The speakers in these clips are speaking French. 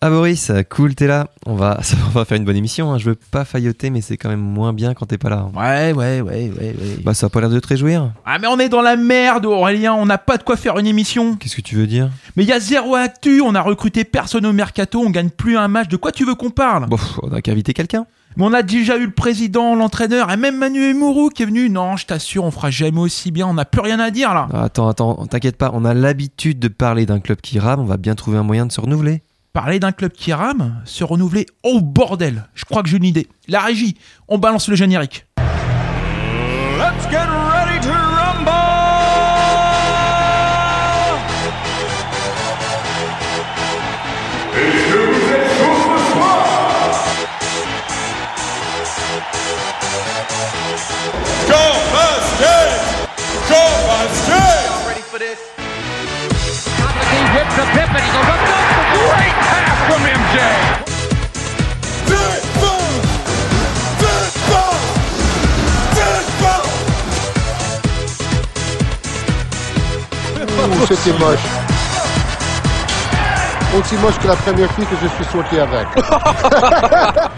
Ah Boris, cool, t'es là. On va, on va faire une bonne émission. Hein. Je veux pas failloter, mais c'est quand même moins bien quand t'es pas là. Ouais, ouais, ouais, ouais, ouais. Bah ça a pas l'air de te réjouir. Ah mais on est dans la merde, Aurélien. On n'a pas de quoi faire une émission. Qu'est-ce que tu veux dire? Mais il y a zéro actu. On a recruté personne au mercato. On gagne plus un match. De quoi tu veux qu'on parle? Bon, on a qu'à inviter quelqu'un. Mais on a déjà eu le président, l'entraîneur et même Manu Mourou qui est venu. Non, je t'assure, on fera jamais aussi bien. On n'a plus rien à dire là. Ah, Attends, attends, t'inquiète pas. On a l'habitude de parler d'un club qui rame. On va bien trouver un moyen de se renouveler. Parler d'un club qui rame, se renouveler. Oh bordel Je crois que j'ai une idée. La régie, on balance le générique. Let's get ready to rumble! Go Basket! Pip and C'était moche. Aussi moche que la première fille que je suis sorti avec.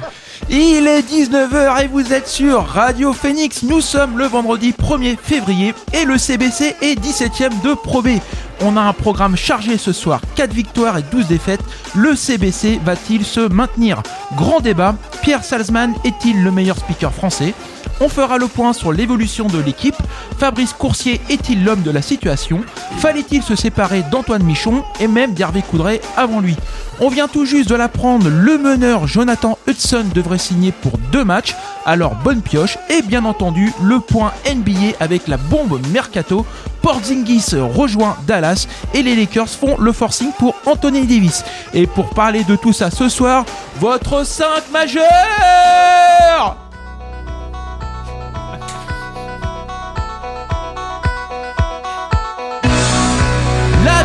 Il est 19h et vous êtes sur Radio Phoenix. Nous sommes le vendredi 1er février et le CBC est 17ème de Pro B. On a un programme chargé ce soir, 4 victoires et 12 défaites. Le CBC va-t-il se maintenir? Grand débat, Pierre Salzman est-il le meilleur speaker français? On fera le point sur l'évolution de l'équipe. Fabrice Coursier est-il l'homme de la situation? Fallait-il se séparer d'Antoine Michon et même d'Hervé Coudray avant lui? On vient tout juste de l'apprendre, le meneur Jonathan Hudson devrait signer pour deux matchs, alors bonne pioche et bien entendu le point NBA avec la bombe Mercato. Porzingis rejoint Dallas et les Lakers font le forcing pour Anthony Davis. Et pour parler de tout ça ce soir, votre 5 majeur La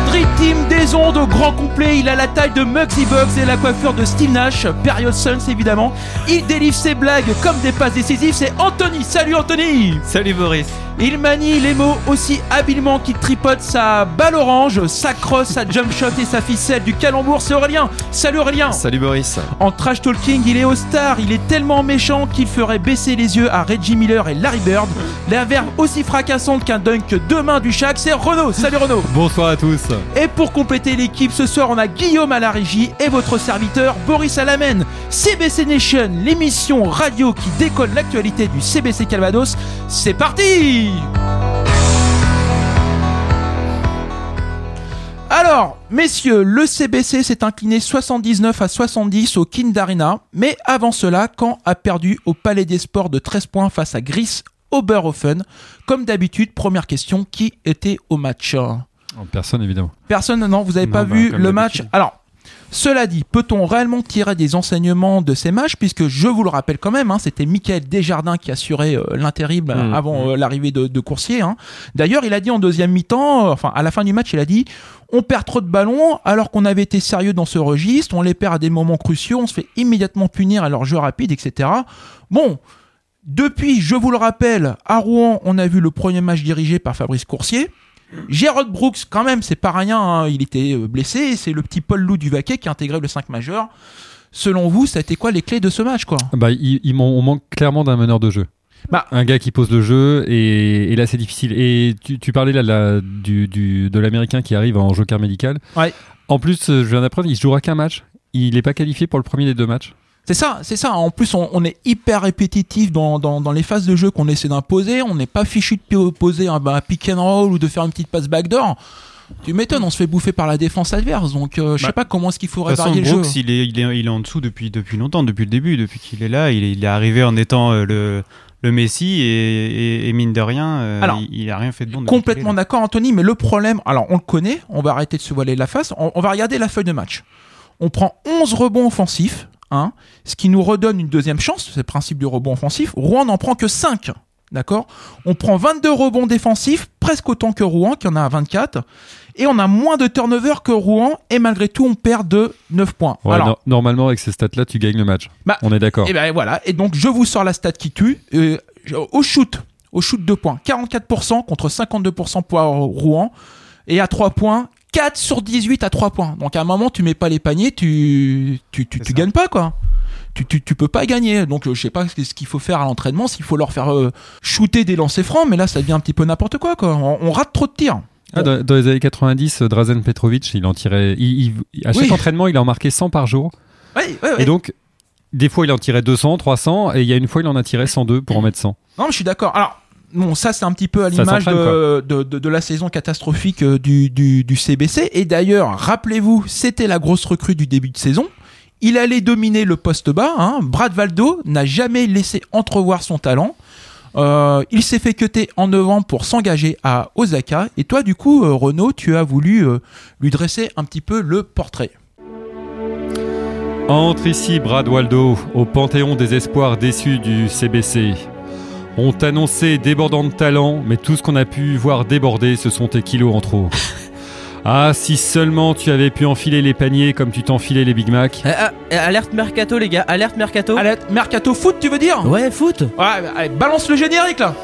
Ondes au grand complet, il a la taille de Muggsy Bugs et la coiffure de Steve Nash, période Suns évidemment. Il délivre ses blagues comme des passes décisives, c'est Anthony. Salut Anthony Salut Boris. Il manie les mots aussi habilement qu'il tripote sa balle orange, sa crosse, sa jump shot et sa ficelle du calembour, c'est Aurélien. Salut Aurélien Salut Boris. En trash talking, il est au star, il est tellement méchant qu'il ferait baisser les yeux à Reggie Miller et Larry Bird. La verve aussi fracassante qu'un dunk deux mains du Shaq, c'est Renaud. Salut Renaud Bonsoir à tous. et pour compléter l'équipe, ce soir, on a Guillaume à la régie et votre serviteur Boris Alamène. CBC Nation, l'émission radio qui décolle l'actualité du CBC Calvados. C'est parti Alors, messieurs, le CBC s'est incliné 79 à 70 au Kind Arena, mais avant cela, Caen a perdu au Palais des Sports de 13 points face à Gris Oberhofen. Comme d'habitude, première question, qui était au match? Personne évidemment. Personne, non, vous n'avez pas bah, vu le match. Alors, cela dit, peut-on réellement tirer des enseignements de ces matchs? Puisque je vous le rappelle quand même, hein, c'était Michael Desjardins qui assurait euh, l'intérim euh, Mmh, avant euh, l'arrivée de, de Coursier. hein. D'ailleurs, il a dit en deuxième mi-temps, euh, enfin à la fin du match, il a dit on perd trop de ballons alors qu'on avait été sérieux dans ce registre, on les perd à des moments cruciaux, on se fait immédiatement punir à leur jeu rapide, etc. Bon. Depuis, je vous le rappelle, à Rouen, on a vu le premier match dirigé par Fabrice Coursier. Gérard Brooks, quand même, c'est pas rien, hein, il était euh, blessé, c'est le petit Paul Lou du Vaquet qui a intégré le 5 majeur. Selon vous, ça a été quoi les clés de ce match, quoi? Bah, il, il man- on manque clairement d'un meneur de jeu. Bah. un gars qui pose le jeu et, et là c'est difficile. Et tu, tu parlais là de la- du, du- de l'américain qui arrive en joker médical. Ouais. En plus, euh, je viens d'apprendre, il jouera qu'un match. Il n'est pas qualifié pour le premier des deux matchs. C'est ça, c'est ça. En plus, on, on est hyper répétitif dans, dans, dans les phases de jeu qu'on essaie d'imposer. On n'est pas fichu de poser un, pick and roll ou de faire une petite passe backdoor. Tu m'étonnes, on se fait bouffer par la défense adverse. Donc, euh, je sais Bah, pas comment est-ce qu'il faudrait façon, varier le jeu. Brooks, il est, il, est, il est en dessous depuis, depuis longtemps, depuis le début, depuis qu'il est là. Il est, il est arrivé en étant euh, le, le Messi et, et- et mine de rien, euh, Alors, il, il a rien fait de bon. Complètement d'accord, Anthony, mais le problème, alors on le connaît, on va arrêter de se voiler la face, on, on va regarder la feuille de match. On prend 11 rebonds offensifs, hein, ce qui nous redonne une deuxième chance, c'est le principe du rebond offensif. Rouen n'en prend que 5, d'accord? On prend 22 rebonds défensifs, presque autant que Rouen, qui en a 24, et on a moins de turnover que Rouen, et malgré tout, on perd de 9 points. Ouais, Alors, no- normalement, avec ces stats-là, tu gagnes le match. Bah, on est d'accord. et ben voilà, et donc je vous sors la stat qui tue. Euh, au shoot, au shoot 2 points, 44% contre 52% pour Rouen. Et à 3 points, 4 sur 18 à 3 points. Donc à un moment, tu mets pas les paniers, tu tu tu, gagnes pas quoi. Tu, tu, tu peux pas gagner. Donc euh, je sais pas ce qu'il faut faire à l'entraînement, s'il faut leur faire euh, shooter des lancers francs, mais là ça devient un petit peu n'importe quoi quoi. On, on rate trop de tirs. Ah, dans, dans les années 90, euh, Drazen Petrovic, il en tirait. il- il- à chaque Oui. entraînement, il en marquait 100 par jour. Ouais, ouais. Et donc, des fois, il en tirait 200, 300, et il y a une fois, il en a tiré 102 pour en mettre 100. Non, mais je suis d'accord. Alors, bon, ça, c'est un petit peu à l'image de, de, de- de la saison catastrophique euh, du, du, du CBC. Et d'ailleurs, rappelez-vous, c'était la grosse recrue du début de saison. Il allait dominer le poste bas. Hein. Brad Valdo n'a jamais laissé entrevoir son talent. Euh, il s'est fait cuter en novembre pour s'engager à Osaka. Et toi, du coup, euh, Renaud, tu as voulu euh, lui dresser un petit peu le portrait. Entre ici, Brad Waldo, au panthéon des espoirs déçus du CBC. On t'annonçait débordant de talent, mais tout ce qu'on a pu voir déborder, ce sont tes kilos en trop. Ah, si seulement tu avais pu enfiler les paniers comme tu t'enfilais les Big Mac. Eh, ah, eh, alerte mercato les gars, alerte mercato. Allez, Mercato Foot, tu veux dire? Ouais, foot. Ouais, allez, balance le générique là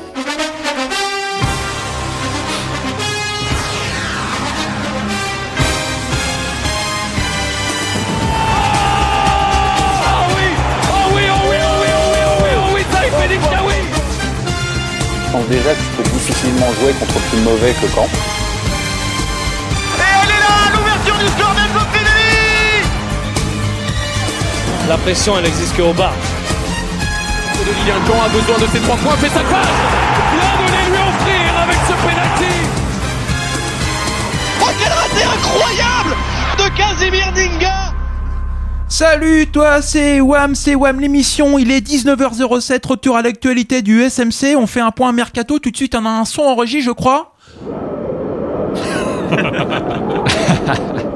pense déjà que je peux difficilement jouer contre plus mauvais que Caen. La pression, elle existe qu'au bas. De Lilian Jean a besoin de ses trois points, fait sa passe Bien de les lui offrir avec ce penalty Oh, quel raté incroyable de Casimir Dinga Salut toi, c'est Wam, c'est Wam l'émission, il est 19h07, retour à l'actualité du SMC, on fait un point mercato, tout de suite on a un son en régie je crois.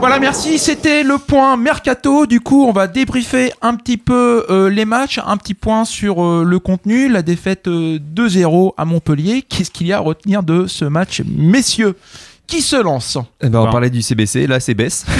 Voilà, merci. C'était le point mercato. Du coup, on va débriefer un petit peu euh, les matchs, un petit point sur euh, le contenu. La défaite euh, 2-0 à Montpellier. Qu'est-ce qu'il y a à retenir de ce match, messieurs? Qui se lance Eh ben, on parlait du CBC, là c'est baisse.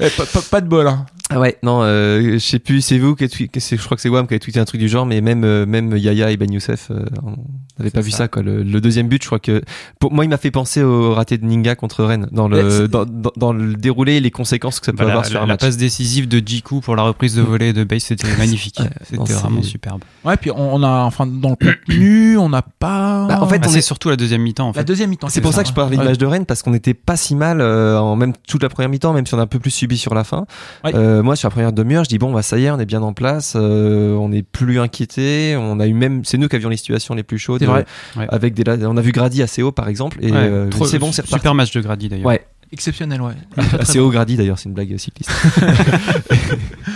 Eh, pas, pas- pas de bol. Hein. Ah ouais, non, euh, je sais plus, c'est vous qui je crois que c'est Wam qui a tweeté un truc du genre, mais même euh, même Yaya et Ben Youssef, euh, on n'avait pas vu ça. quoi. Le, le deuxième but, je crois que pour moi, il m'a fait penser au raté de Ninga contre Rennes dans le dans, dans, dans le déroulé et les conséquences que ça peut Bah, la, avoir sur la- un la match. passe décisive de Jiku pour la reprise de volée de Base, c'était magnifique. Ouais, c'était vraiment superbe. Ouais, puis on, on a, enfin, dans le contenu, on n'a pas. Bah, en fait, Ah, on c'est est- surtout la deuxième mi-temps en la fait. deuxième mi-temps. C'est pour ça que je parlais de Ouais. l'image de Rennes parce qu'on n'était pas si mal euh, en même toute la première mi-temps, même si on a un peu plus subi sur la fin. Ouais. Euh, moi, sur la première demi-heure, je dis bon, bah ça y est, on est bien en place, euh, on n'est plus inquiété, on a eu même, c'est nous qui avions les situations les plus chaudes. Vrai. euh, Ouais. Avec des, on a vu Grady assez haut par exemple, et Ouais, euh, c'est bon, c'est reparti. Super match de Grady d'ailleurs. Ouais. Exceptionnel, ouais. Assez haut Grady d'ailleurs, c'est une blague cycliste.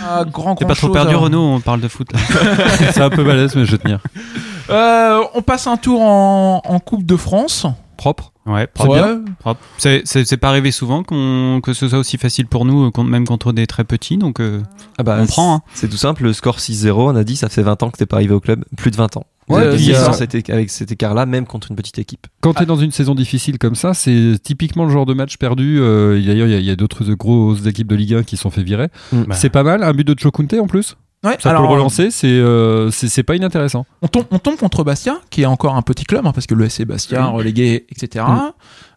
Ah, grand, T'es grand pas trop perdu à- Renaud, on parle de foot là. C'est un peu balèze, mais je vais tenir. Euh, on passe un tour en, en Coupe de France. Propre. Ouais, Ouais. propre. propre. C'est- pas arrivé souvent qu'on que ce soit aussi facile pour nous, euh, contre- même contre des très petits, donc euh, Ah bah, On prend, hein. C'est tout simple, le score 6-0, on a dit, ça fait 20 ans que t'es pas arrivé au club, plus de 20 ans. Ouais, ça. cet avec cet écart-là, même contre une petite équipe. Quand tu es dans une saison difficile comme ça, c'est typiquement le genre de match perdu. euh, D'ailleurs, il y a- il y a, d'autres grosses équipes de Ligue 1 qui se sont fait virer. Bah. C'est pas mal. Un but de Chokunte en plus? Ouais, Ça alors, peut le relancer. C'est euh, c'est pas inintéressant. On tombe, on tombe contre Bastia, qui est encore un petit club, hein, parce que le SC Bastia, relégué, etc.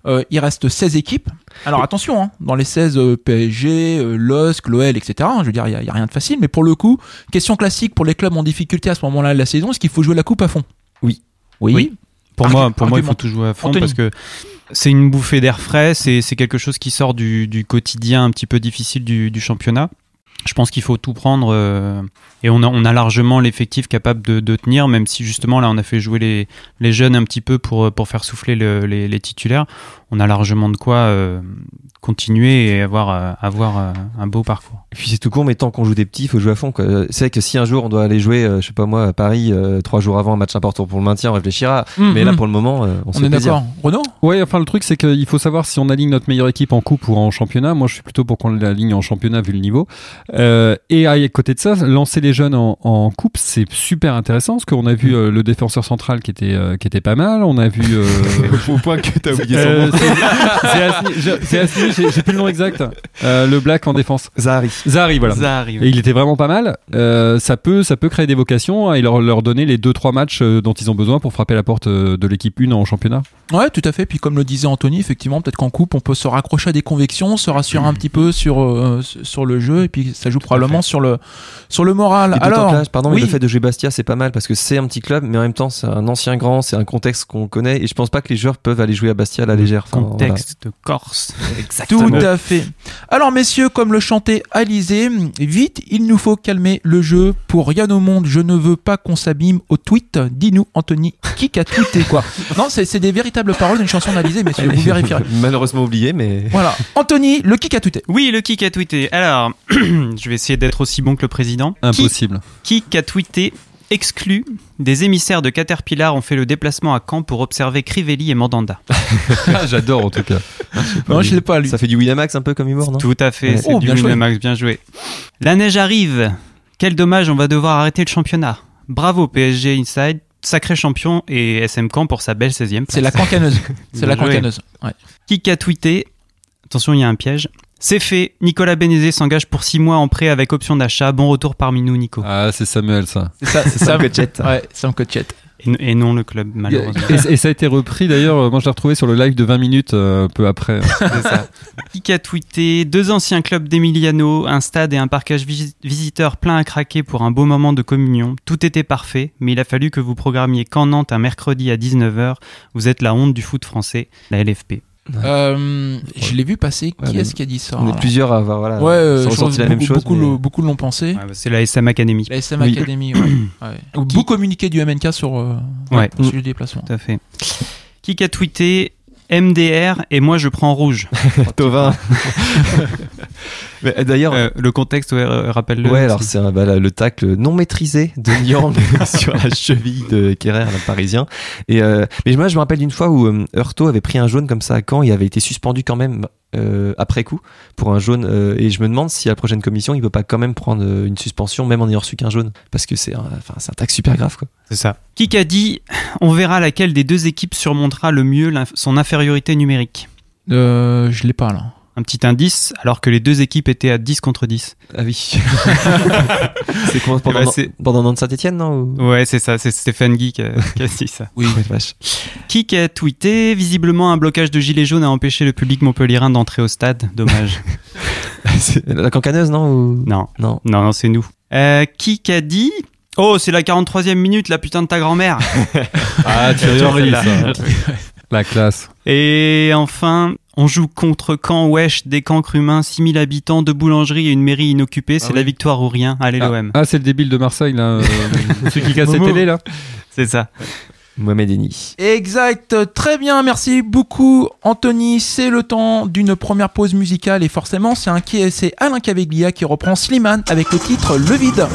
Euh, il reste 16 équipes. Alors attention, hein, dans les 16 euh, PSG, euh, LOSC, l'OL, etc. hein, je veux dire, il n'y a, il y a rien de facile. Mais pour le coup, question classique pour les clubs en difficulté à ce moment-là de la saison, est-ce qu'il faut jouer la coupe à fond? Oui. Oui. Oui. Pour Argu- moi, pour moi, il faut tout jouer à fond Anthony. parce que c'est une bouffée d'air frais. C'est c'est quelque chose qui sort du, du quotidien un petit peu difficile du, du championnat. Je pense qu'il faut tout prendre euh, et on a, on a largement l'effectif capable de, de tenir, même si justement là on a fait jouer les, les jeunes un petit peu pour, pour faire souffler le- les, les titulaires. On a largement de quoi euh, continuer et avoir, euh, avoir euh, un beau parcours. Et puis c'est tout con, mais tant qu'on joue des petits, il faut jouer à fond. quoi. C'est vrai que si un jour on doit aller jouer, euh, je sais pas moi, à Paris, euh, trois jours avant un match important pour le maintien, on réfléchira. Hum, mais là, hum. pour le moment, euh, on, se on fait est d'accord. Renaud? Ouais, enfin le truc c'est qu'il faut savoir si on aligne notre meilleure équipe en coupe ou en championnat. Moi, je suis plutôt pour qu'on l'aligne en championnat vu le niveau. Euh, et à côté de ça, lancer les jeunes en, en coupe, c'est super intéressant parce qu'on a vu euh, le défenseur central qui était euh, qui était pas mal. On a vu euh, Au point que t'as oublié son euh, nom. c'est- Asni- j'ai plus le nom exact. Euh, le black en défense. Zahari. Zahari, voilà. Arrive. Et il était vraiment pas mal. Euh, ça peut, ça peut créer des vocations hein, et leur, leur donner les deux trois matchs euh, dont ils ont besoin pour frapper la porte euh, de l'équipe 1 en championnat. Ouais, tout à fait. Puis comme le disait Anthony, effectivement, peut-être qu'en coupe, on peut se raccrocher à des convictions, se rassurer un petit peu sur euh, sur le jeu, et puis ça joue probablement sur le sur le moral. Alors, là, pardon, mais oui. le fait de jouer Bastia, c'est pas mal parce que c'est un petit club, mais en même temps, c'est un ancien grand, c'est un contexte qu'on connaît, et je pense pas que les joueurs peuvent aller jouer à Bastia à la légère. Enfin, Contexte de Corse. Tout à fait. Alors messieurs, comme le chantait Alizé, vite, il nous faut calmer le jeu. Pour rien au monde, je ne veux pas qu'on s'abîme au tweet. Dis-nous, Anthony, qui a tweeté quoi Non, c'est c'est des véritables paroles d'une chanson d'Alizé, messieurs, vous vérifierez. Malheureusement oublié, mais. Voilà. Anthony, le qui a tweeté Oui, le kick a tweeté. Alors, je vais essayer d'être aussi bon que le président. Impossible. Qui, qui a tweeté exclu des émissaires de Caterpillar ont fait le déplacement à Caen pour observer Crivelli et Mandanda. Ah, J'adore en tout cas. Non, je l'ai pas lu. Ça fait du Winamax un peu comme humour, non? Tout à fait, Ouais. c'est Oh, du bien joué. Max, bien joué. La neige arrive. Quel dommage, on va devoir arrêter le championnat. Bravo PSG Inside, sacré champion et SM Caen pour sa belle 16e place. C'est la cancaneuse. C'est la cancaneuse. Ouais. Qui a tweeté? Attention, il y a un piège. C'est fait. Nicolas Bénézé s'engage pour 6 mois en prêt avec option d'achat. Bon retour parmi nous, Nico. Ah, c'est Samuel ça. C'est ça, c'est Sam Cochette. Ouais, Sam Cochette. Et, et non le club, malheureusement. Et, et ça a été repris d'ailleurs. euh, Moi, je l'ai retrouvé sur le live de 20 minutes euh, peu après. C'est ça. Qui a tweeté Deux anciens clubs d'Emiliano, un stade et un parcage vis- visiteur plein à craquer pour un beau moment de communion. Tout était parfait, mais il a fallu que vous programmiez qu'en Nantes un mercredi à 19h. Vous êtes la honte du foot français, la LFP. Euh, je l'ai vu passer. Qui Ouais, est-ce qui a dit ça On est plusieurs à avoir voilà, Ouais, euh, pense la même beaucoup, chose. beaucoup, mais- le- beaucoup l'ont pensé. Ouais, bah, c'est la SM Academy. La SM Oui. Academy, ouais. ouais. Beau communiqué du MNK sur euh, Ouais. sur le déplacement. Tout à fait. Qui a tweeté MDR et moi je prends rouge. Tovin. Mais, euh, D'ailleurs, Euh, le contexte, ouais, euh, rappelle-le. Ouais, alors c'est un- bah, là, le tacle non maîtrisé de Nyang sur la cheville de Kerrer, le parisien. Et euh, mais moi, je me rappelle d'une fois où euh, Heurto avait pris un jaune comme ça à Caen, il avait été suspendu quand même euh, après coup pour un jaune. euh, et je me demande si à la prochaine commission, il peut pas quand même prendre une suspension, même en ayant reçu qu'un jaune, parce que c'est un, enfin, c'est un tacle super grave, quoi. C'est ça. Qui a dit On verra laquelle des deux équipes surmontera le mieux son infériorité numérique? Euh, je l'ai pas là. Un petit indice, alors que les deux équipes étaient à 10 contre 10. Ah oui. c'est quoi pendant, c'est- pendant Nantes Saint-Etienne, non ou- Ouais, c'est ça, c'est Stéphane Guy qui a, qui a dit ça. Oui. Ouais, vache. Qui a tweeté Visiblement, un blocage de gilets jaunes a empêché le public montpellierin d'entrer au stade. Dommage. C'est la cancaneuse, non ou... non, Non. non, non, c'est nous. Euh, qui a dit Oh, c'est la 43e minute, la putain de ta grand-mère. Ah, Thierry Henry, ça. La classe. Et enfin, on joue contre Caen, Wesh, des cancres humains, 6000 habitants, deux boulangeries et une mairie inoccupée. C'est Ah la victoire ou rien. Allez, Ah, l'OM. ah, c'est le débile de Marseille là. euh, celui qui casse la Momo. télé là. C'est ça. Mohamed Eni. Exact, très bien, merci beaucoup Anthony. C'est le temps d'une première pause musicale et forcément c'est un c'est Alain Caveglia qui reprend Slimane avec le titre Le Vide.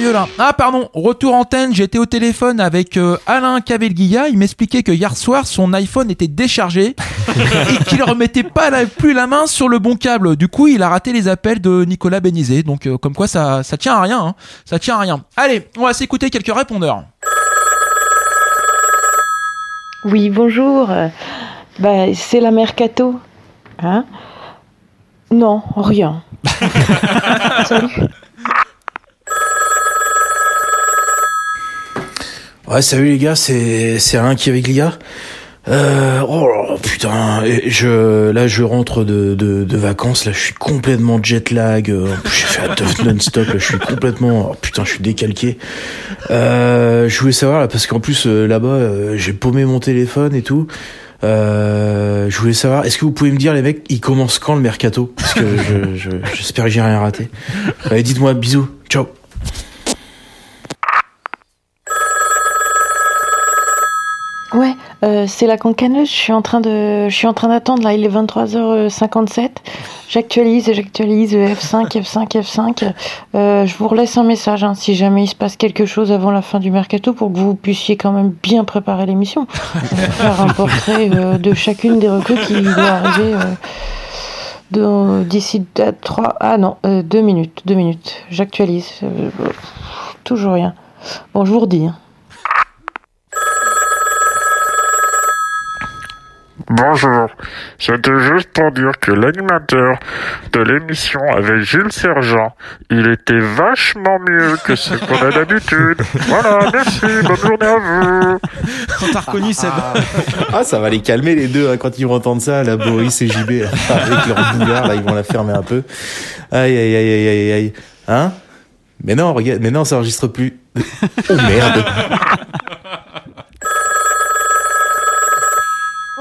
Sérieux là. Ah pardon, retour antenne, j'étais au téléphone avec euh, Alain Cavelguilla, il m'expliquait que hier soir son iPhone était déchargé et qu'il remettait pas la- plus la main sur le bon câble. Du coup, il a raté les appels de Nicolas Benizet. Donc euh, comme quoi ça ça tient à rien, hein. ça tient à rien. Allez, on va s'écouter quelques répondeurs. Oui, bonjour. Bah, c'est la Mercato. Hein? Non, rien. Salut. Ouais, salut les gars, c'est c'est Alain qui est avec Lia. Euh, oh putain, je là je rentre de, de, vacances, là je suis complètement jet lag. euh, J'ai fait la teuf non-stop, là je suis complètement, oh, putain, je suis décalqué. Euh, je voulais savoir parce qu'en plus euh, là-bas j'ai paumé mon téléphone et tout. Je voulais savoir, est-ce que vous pouvez me dire les mecs, il commence quand le mercato? Parce que je- je- j'espère que j'ai rien raté. Allez, dites-moi, bisous, ciao. Ouais, euh, c'est la cancaneuse. Je suis en train de, je suis en train d'attendre. Là, il est 23h57. J'actualise, j'actualise F5, F5, F5. Euh, je vous relaisse un message hein, si jamais il se passe quelque chose avant la fin du mercato pour que vous puissiez quand même bien préparer l'émission. Faire un portrait euh, de chacune des recrues qui doit arriver euh, d'ici à trois. Ah non, euh, deux minutes, deux minutes. J'actualise. Euh, toujours rien. Bon, je vous redis. hein. Bonjour, c'était juste pour dire que l'animateur de l'émission avait Jules Sergent. Il était vachement mieux que ce qu'on a d'habitude. Voilà, merci, bonne journée à vous. On t'a reconnu Seb. Ah, ça va les calmer les deux hein, quand ils vont entendre ça, là, Boris et JB, là, avec leur boulard, là, ils vont la fermer un peu. Aïe, aïe, aïe, aïe, aïe, aïe. Hein? Mais non, regarde, mais non, ça enregistre plus. Oh merde.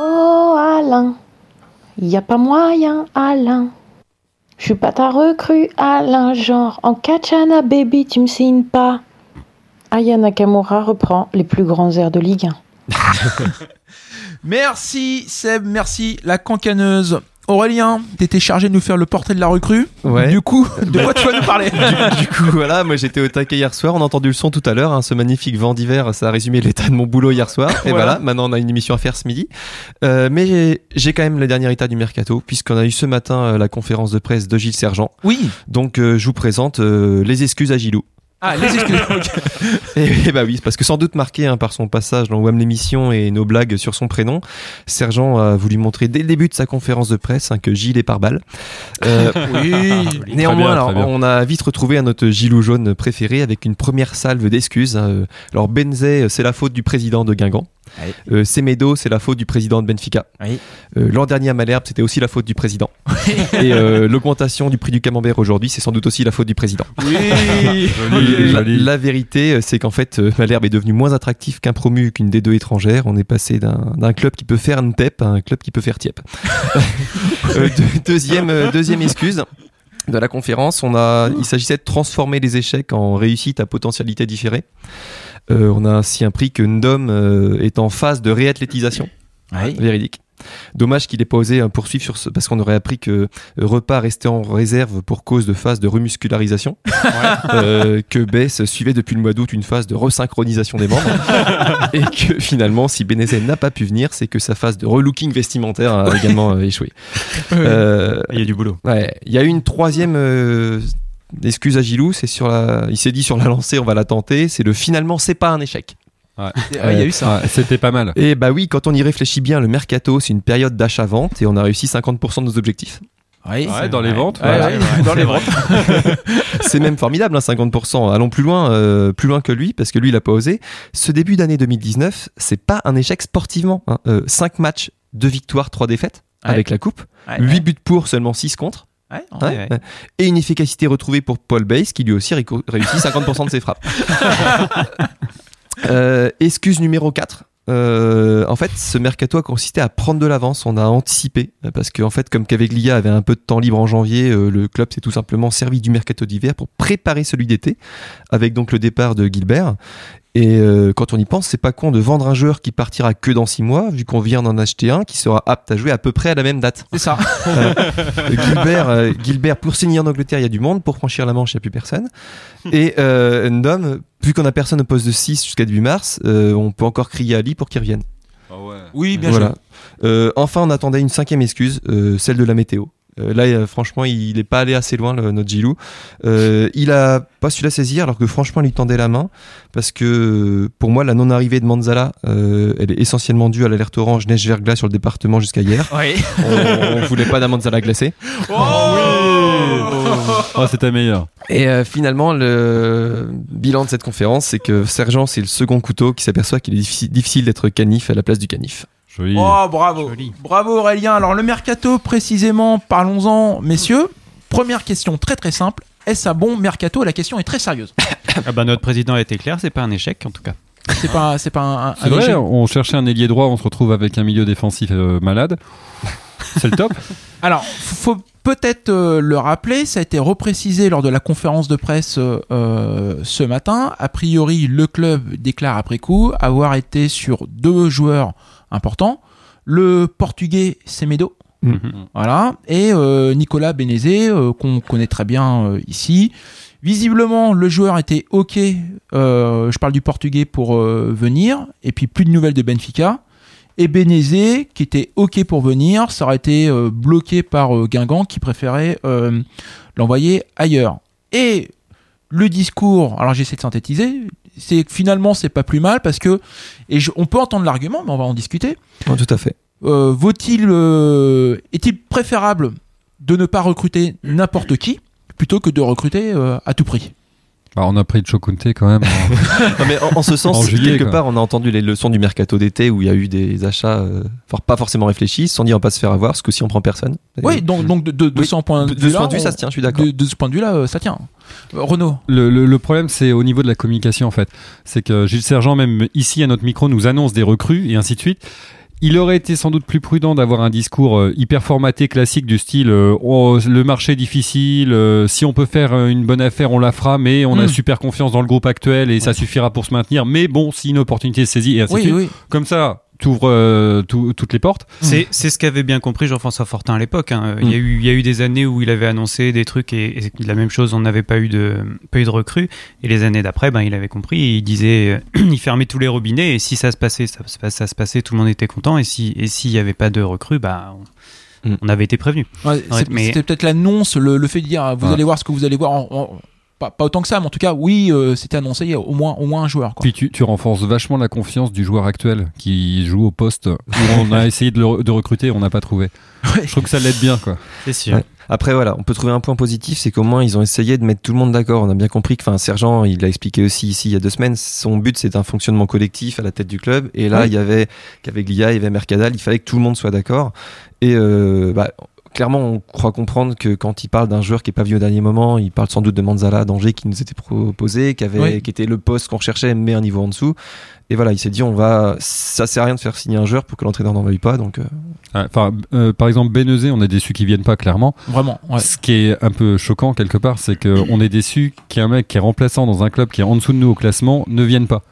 Oh Alain, y a pas moyen Alain. Je suis pas ta recrue Alain, genre en Kachana baby tu me signes pas. Aya Nakamura reprend les plus grands airs de Ligue 1. Merci Seb, merci la cancaneuse. Aurélien, t'étais chargé de nous faire le portrait de la recrue. Ouais. Du coup, de quoi tu vas nous parler du, du coup, voilà, moi j'étais au taquet hier soir, on a entendu le son tout à l'heure, hein, ce magnifique vent d'hiver, ça a résumé l'état de mon boulot hier soir. Et Voilà. voilà, maintenant on a une émission à faire ce midi. Euh, mais j'ai- j'ai quand même le dernier état du mercato, puisqu'on a eu ce matin euh, la conférence de presse de Gilles Sergent. Oui. Donc euh, je vous présente euh, les excuses à Gilou. Ah, les excuses. Et, et bah oui, c'est parce que sans doute marqué hein, par son passage dans WAM l'émission et nos blagues sur son prénom, Sergent a voulu montrer dès le début de sa conférence de presse hein, que Gilles est par balle. Euh, Oui. Néanmoins, bien, alors, on a vite retrouvé un notre Gilou jaune préféré avec une première salve d'excuses. hein. Alors Benzet, c'est la faute du président de Guingamp. Euh, Semedo, c'est la faute du président de Benfica. Euh, L'an dernier à Malherbe, c'était aussi la faute du président. Et euh, l'augmentation du prix du camembert aujourd'hui, c'est sans doute aussi la faute du président. Oui. Joli, la, joli. la vérité, euh, c'est qu'en fait, Malherbe est devenu moins attractif qu'un promu qu'une des deux étrangères. On est passé d'un club qui peut faire une TEP à un club qui peut faire TIEP. Euh, deux- deuxième, deuxième excuse de la conférence, on a, il s'agissait de transformer les échecs en réussite à potentialité différée. Euh, on a ainsi appris que Ndom euh, est en phase de réathlétisation. Véridique. Dommage qu'il ait pas osé euh, poursuivre sur ce, parce qu'on aurait appris que euh, Repas restait en réserve pour cause de phase de remuscularisation. Euh, que Bess suivait depuis le mois d'août une phase de resynchronisation des membres. et que finalement, si Benezet n'a pas pu venir, c'est que sa phase de relooking vestimentaire a également euh, échoué. Euh, Il y a du boulot. Il y a eu une troisième excuse à Gilou, c'est sur la, il s'est dit sur la lancée, on va la tenter. C'est le finalement, c'est pas un échec. Ouais. Ah, il y a eu ça. Ouais, C'était pas mal. Et bah oui, quand on y réfléchit bien, le mercato, c'est une période d'achat-vente et on a réussi 50% de nos objectifs. Oui, Ouais, dans les ventes. Ouais, ouais. ouais, dans les ventes. C'est même formidable, hein, 50%. Allons plus loin, euh, plus loin que lui, parce que lui, il a pas osé. Ce début d'année 2019, c'est pas un échec sportivement. 5 matchs, 2 victoires, 3 défaites Ouais. avec la coupe. Ouais, 8 ouais. buts pour, seulement 6 contre. Ouais, Ouais, ouais. ouais. Et une efficacité retrouvée pour Paul Bass, qui lui aussi réussit 50% de ses frappes. Euh, excuse numéro 4. Euh, en fait, ce mercato a consisté à prendre de l'avance, on a anticipé, euh, parce qu'en fait, comme Caveglia avait un peu de temps libre en janvier, euh, le club s'est tout simplement servi du mercato d'hiver pour préparer celui d'été, avec donc le départ de Gilbert. Et euh, quand on y pense, c'est pas con de vendre un joueur qui partira que dans 6 mois, vu qu'on vient d'en acheter un qui sera apte à jouer à peu près à la même date. C'est ça. Euh, Gilbert, euh, Gilbert, pour signer en Angleterre, il y a du monde. Pour franchir la Manche, il n'y a plus personne. Et euh, Ndom, vu qu'on a personne au poste de 6 jusqu'à début mars, euh, on peut encore crier à Ali pour qu'il revienne. Oui, bien voilà. sûr. Euh, enfin, on attendait une cinquième excuse, euh, celle de la météo. Euh, là, franchement, il n'est pas allé assez loin, le- notre Gilou. Euh, il a pas su la saisir, alors que franchement, il lui tendait la main. Parce que, pour moi, la non-arrivée de Manzala, euh, elle est essentiellement due à l'alerte orange neige-verglas sur le département jusqu'à hier. Oui. On, on voulait pas d'un Manzala glacé. Oh, c'était meilleur. Et euh, finalement, le bilan de cette conférence, c'est que Sergent, c'est le second couteau qui s'aperçoit qu'il est difficile d'être canif à la place du canif. Joli. Oh, bravo. Bravo Aurélien. Alors le mercato précisément, parlons-en messieurs. Première question très très simple. Est-ce un bon mercato? La question est très sérieuse. Ah bah, notre président a été clair, c'est pas un échec en tout cas. C'est pas c'est pas un, un C'est vrai, échec. on cherchait un ailier droit, on se retrouve avec un milieu défensif euh, malade. C'est le top. Alors, faut peut-être euh, le rappeler, ça a été reprécisé lors de la conférence de presse euh, euh, ce matin. A priori, le club déclare après coup avoir été sur deux joueurs importants. Le portugais Semedo, voilà, et euh, Nicolas Benezet, euh, qu'on connaît très bien ici. Visiblement, le joueur était OK, euh, je parle du portugais, pour euh, venir, et puis plus de nouvelles de Benfica. Et Benezet, qui était OK pour venir, ça aurait été euh, bloqué par euh, Guingamp, qui préférait euh, l'envoyer ailleurs. Et le discours, alors j'essaie de synthétiser, c'est que finalement c'est pas plus mal parce que, et je- on peut entendre l'argument, mais on va en discuter. Oh, tout à fait. Euh, vaut-il, euh, est-il préférable de ne pas recruter n'importe qui plutôt que de recruter euh, à tout prix? Bah, on a pris de Chokunte quand même. Non, mais en, en ce sens, En juillet, quelque quoi. part, on a entendu les leçons du mercato d'été où il y a eu des achats, euh, pas forcément réfléchis, sans dire on va pas se faire avoir, ce coup-ci on prend personne. Oui, donc, donc de, de, de Oui, ce point de, de- de ce vue-là, point de vue, ça on- se tient, je suis d'accord. De, de ce point de vue-là, euh, ça tient. Euh, Renaud Le, le- le problème, c'est au niveau de la communication, en fait. C'est que Gilles Sergent, même ici à notre micro, nous annonce des recrues et ainsi de suite. Il aurait été sans doute plus prudent d'avoir un discours euh, hyper formaté, classique, du style euh, Oh, le marché est difficile, euh, si on peut faire une bonne affaire, on la fera, mais on a Mm. super confiance dans le groupe actuel et ça suffira pour se maintenir. Mais bon, si une opportunité se saisit et ainsi Oui, de suite. oui. Comme ça, t'ouvres euh, tout- toutes les portes. C'est c'est ce qu'avait bien compris Jean-François Fortin à l'époque. hein. Il, y a Mm. eu, il y a eu des années où il avait annoncé des trucs et, et la même chose, on n'avait pas eu de pas eu de recrues. Et les années d'après, ben, il avait compris. et il disait, euh, il fermait tous les robinets et si ça se passait, ça, se passe- ça se passait, tout le monde était content. Et si et s'il n'y avait pas de recrues, bah, on, Mm. on avait été prévenu. Ouais, mais- C'était peut-être l'annonce, le, le fait de dire vous Ouais. allez voir ce que vous allez voir. en- en- pas, pas autant que ça, mais en tout cas, oui, euh, c'était annoncé, il y a au moins, au moins un joueur. Quoi. Puis tu, tu renforces vachement la confiance du joueur actuel qui joue au poste où on a essayé de, le- de recruter et on n'a pas trouvé. Je trouve que ça l'aide bien, quoi. C'est sûr. Ouais. Après voilà, on peut trouver un point positif, c'est qu'au moins ils ont essayé de mettre tout le monde d'accord. On a bien compris que, enfin, Sergent, il l'a expliqué aussi ici il y a deux semaines. Son but c'est un fonctionnement collectif à la tête du club. Et là, Oui. il y avait Caveglia, il y avait Mercadal. Il fallait que tout le monde soit d'accord. Et euh, bah, clairement, on croit comprendre que quand il parle d'un joueur qui est pas vu au dernier moment, il parle sans doute de Manzala d'Angers qui nous était proposé, qui avait, Oui. qui était le poste qu'on recherchait, mais un niveau en dessous. Et voilà, il s'est dit, on va, ça sert à rien de faire signer un joueur pour que l'entraîneur n'en veuille pas. Donc, euh, Enfin, euh, par exemple, Benezé, on est déçu qu'il vienne pas clairement. Vraiment, ouais. Ce qui est un peu choquant quelque part, c'est qu'on est déçu qu'un mec qui est remplaçant dans un club qui est en dessous de nous au classement ne vienne pas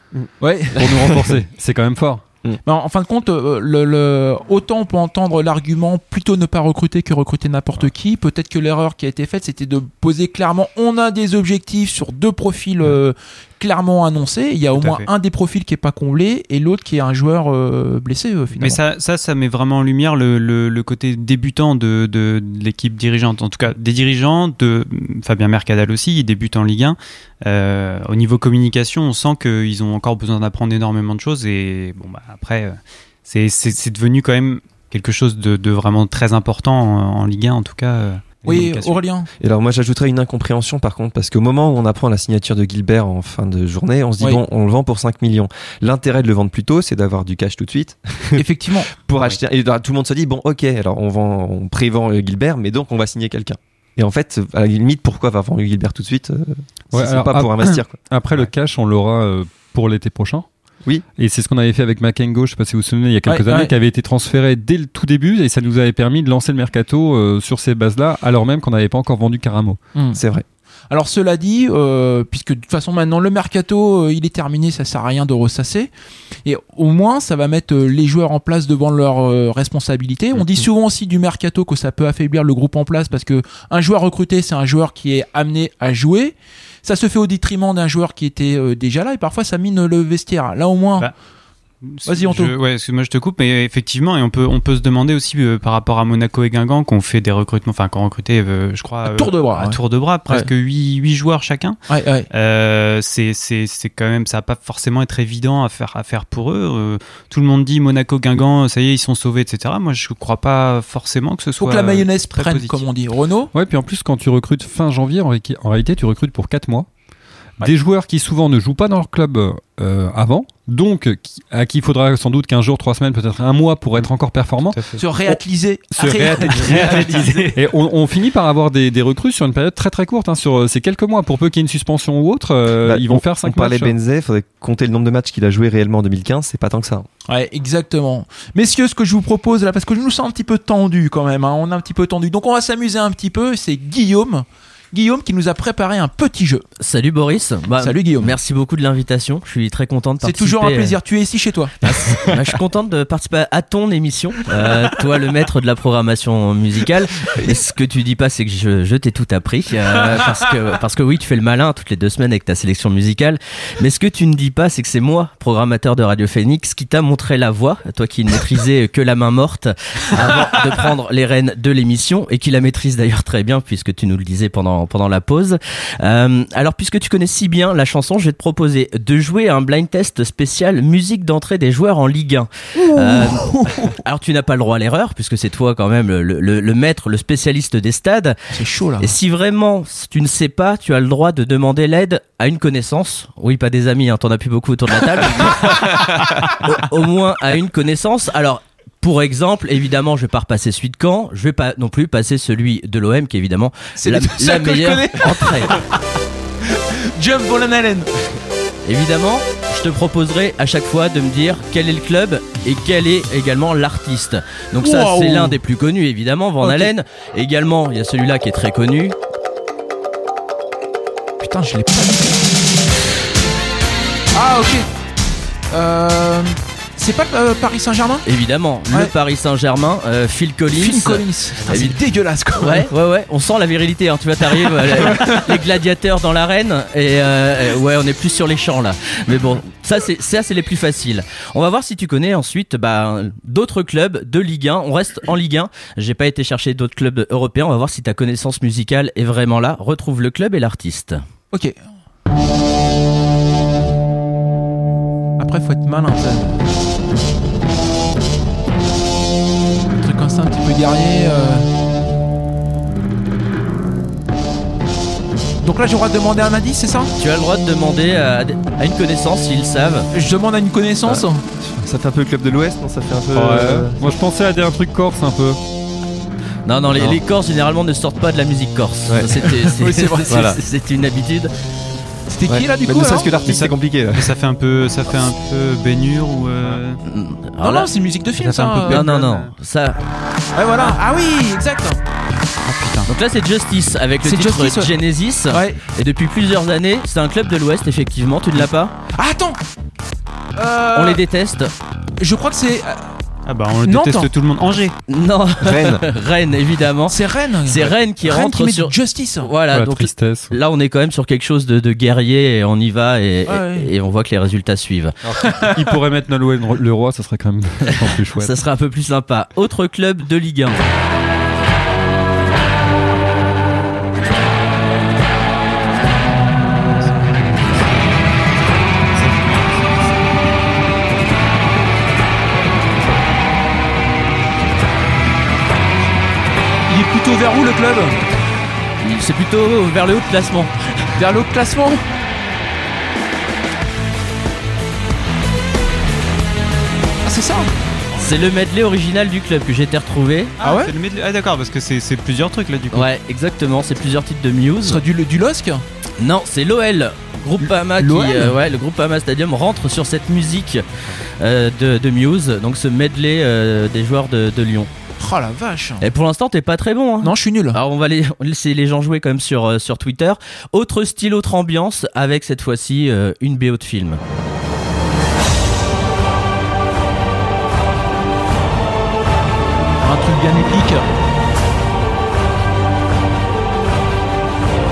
Ouais. pour nous renforcer. C'est quand même fort. Mais en en fin de compte, euh, le, le- autant on peut entendre l'argument plutôt ne pas recruter que recruter n'importe qui. Peut-être que l'erreur qui a été faite, c'était de poser clairement on a des objectifs sur deux profils euh, clairement annoncés. Il y a au Tout moins fait. un des profils qui est pas comblé et l'autre qui est un joueur euh, blessé euh, finalement. Mais ça, ça, ça met vraiment en lumière le, le, le côté débutant de, de, de l'équipe dirigeante, en tout cas des dirigeants, de Fabien Mercadal aussi, il débute en Ligue 1. Euh, au niveau communication, on sent qu'ils ont encore besoin d'apprendre énormément de choses et bon, bah, après, c'est, devenu quand même quelque chose de, de vraiment très important en, en Ligue 1, en tout cas. Oui. Aurélien. Et alors moi j'ajouterais une incompréhension par contre parce qu'au moment où on apprend la signature de Gilbert en fin de journée, on se dit Oui. bon on le vend pour 5 millions. L'intérêt de le vendre plus tôt c'est d'avoir du cash tout de suite Effectivement. pour acheter et tout le monde se dit bon OK alors on vend on prévend Gilbert mais donc on va signer quelqu'un. Et en fait à la limite pourquoi va vendre Gilbert tout de suite euh, Ouais, alors, pas pour investir quoi. Après, le cash, on l'aura euh, pour l'été prochain. Oui. Et c'est ce qu'on avait fait avec Makengo, je sais pas si vous vous souvenez, il y a quelques Ouais, années, ouais. qui avait été transféré dès le tout début et ça nous avait permis de lancer le mercato euh, sur ces bases-là, alors même qu'on n'avait pas encore vendu Caramo. Hmm. C'est vrai. Alors cela dit, euh, puisque de toute façon maintenant le mercato euh, il est terminé, ça sert à rien de ressasser. Et au moins ça va mettre euh, les joueurs en place devant leurs responsabilités. On dit souvent aussi du mercato que ça peut affaiblir le groupe en place parce que un joueur recruté c'est un joueur qui est amené à jouer. Ça se fait au détriment d'un joueur qui était déjà là et parfois ça mine le vestiaire. Là au moins. Bah, Vas-y, Anto. Je- Ouais, excuse-moi, je te coupe, mais effectivement, et on peut, on peut se demander aussi euh, par rapport à Monaco et Guingamp qu'on fait des recrutements, enfin qu'on recruté, euh, je crois, À tour de bras, à ouais. tour de bras, presque 8, joueurs chacun. Ouais, ouais. Euh, c'est, c'est, c'est quand même, ça va pas forcément être évident à faire, à faire pour eux. Euh, tout le monde dit Monaco, Guingamp, ça y est, ils sont sauvés, etc. Moi, je crois pas forcément que ce Faut soit. que la mayonnaise prenne, positif. comme on dit. Renault. Ouais, puis en plus, quand tu recrutes fin janvier, en, ré- en réalité, tu recrutes pour 4 mois. Des joueurs qui souvent ne jouent pas dans leur club euh, avant, donc qui- à qui il faudra sans doute 15 jours, 3 semaines, peut-être un mois pour être encore performant. Se réateliser. Se Ré- réateliser. Et on, on finit par avoir des, des recrues sur une période très très courte, hein, sur euh, ces quelques mois. Pour peu qu'il y ait une suspension ou autre, euh, Bah, ils vont on- faire 5 On parlait matchs. Benzé, faudrait compter le nombre de matchs qu'il a joué réellement en 2015, c'est pas tant que ça. Ouais, exactement. Messieurs, ce que je vous propose là, parce que je nous sens un petit peu tendu quand même, hein, on est un petit peu tendu. Donc on va s'amuser un petit peu. C'est Guillaume. Guillaume qui nous a préparé un petit jeu. Salut Boris. Bah, Salut Guillaume. Merci beaucoup de l'invitation. Je suis très content de C'est participer. toujours un euh, plaisir. Tu es ici chez toi. Bah, je suis contente de participer à ton émission. Euh, toi, le maître de la programmation musicale. Et ce que tu dis pas, c'est que je, je t'ai tout appris. euh, parce, que, parce que oui, tu fais le malin toutes les deux semaines avec ta sélection musicale. Mais ce que tu ne dis pas, c'est que c'est moi, programmateur de Radio Phoenix, qui t'a montré la voix. Toi qui ne maîtrisais que la main morte avant de prendre les rênes de l'émission et qui la maîtrise d'ailleurs très bien puisque tu nous le disais pendant, pendant la pause. Euh, alors, puisque tu connais si bien la chanson, je vais te proposer de jouer à un blind test spécial musique d'entrée des joueurs en Ligue 1. Euh, alors, tu n'as pas le droit à l'erreur, puisque c'est toi quand même le, le- le maître, le spécialiste des stades. C'est chaud là. Et si vraiment tu ne sais pas, tu as le droit de demander l'aide à une connaissance. Oui, pas des amis, hein, t'en as plus beaucoup autour de la table. au, au moins à une connaissance. Alors, pour exemple, évidemment, je vais pas repasser celui de Caen. Je vais pas non plus passer celui de l'OM, qui est évidemment C'est la, meilleure entrée. Jump Van Allen. Évidemment, je te proposerai à chaque fois de me dire quel est le club et quel est également l'artiste. Donc ça, c'est l'un des plus connus, évidemment, Van Ok. Halen. Également, il y a celui-là qui est très connu. Putain, je l'ai pas vu. Ah ok. Euh, c'est pas euh, Paris Saint-Germain Évidemment, Ouais. le Paris Saint-Germain, euh, Phil Collins. Phil Collins. Putain, C'est dégueulasse quoi. Ouais, ouais, ouais, on sent la virilité, hein. tu vois, t'arrives, euh, les, les gladiateurs dans l'arène, et euh, euh, ouais, on est plus sur les champs là. Mais bon, ça c'est ça c'est les plus faciles. On va voir si tu connais ensuite bah, d'autres clubs de Ligue 1. On reste en Ligue 1. J'ai pas été chercher d'autres clubs européens. On va voir si ta connaissance musicale est vraiment là. Retrouve le club et l'artiste. Ok. Après, faut être malin, ça. instinct un petit peu guerrier. Euh. Donc là, j'ai le droit de demander un indice, c'est ça? Tu as le droit de demander à, une connaissance s'ils savent. Je demande à une connaissance. Ça fait un peu club de l'Ouest, non Ça fait un peu. Euh, Moi, je pensais à des, un truc corse un peu. Non, non, les, Corses généralement ne sortent pas de la musique corse. Ouais. Une habitude. C'était ouais. qui là du Mais coup que l'artiste, c'est compliqué là. Mais ça fait un peu, ça fait un peu baignure ou. euh, Non, non, c'est musique de film Ça ça. fait un peu non, euh. non, non. Ça. Ouais, voilà. Ah oui, exact. Donc là, c'est Justice avec le titre Justice, ouais. Genesis. Ouais. Et depuis plusieurs années, c'est un club de l'Ouest, effectivement. Tu ne l'as pas Ah, attends. Euh, On les déteste. Je crois que c'est. Ah bah on le Nantes. déteste tout le monde. Angers. Non. Rennes. Rennes, évidemment. C'est Rennes. C'est Rennes qui Rennes rentre qui met sur. Justice. Voilà, Oh, la donc tristesse. là on est quand même sur quelque chose de, de guerrier et on y va et, Ouais, et- et on voit que les résultats suivent. Il pourrait mettre Nolwenn le roi, ça serait quand même plus chouette. Ça serait un peu plus sympa. Autre club de Ligue 1. Le club C'est plutôt vers le haut de classement. Vers le haut de classement Ah, c'est ça C'est le medley original du club que j'ai été retrouvé. Ah ouais c'est le medley- Ah d'accord, parce que c'est c'est plusieurs trucs là du coup. Ouais, exactement, c'est plusieurs titres de Ce Muse. serait du, du LOSC Non, c'est l'OL. Groupama qui, L'OL euh, ouais, le Groupama Stadium rentre sur cette musique euh, de, de Muse, donc ce medley euh, des joueurs de, de Lyon. Oh la vache Et pour l'instant, t'es pas très bon. Hein. Non, je suis nul. Alors on va les- laisser les gens jouer quand même sur, euh, sur Twitter. Autre style, autre ambiance, avec cette fois-ci euh, une BO de film. Un truc bien épique.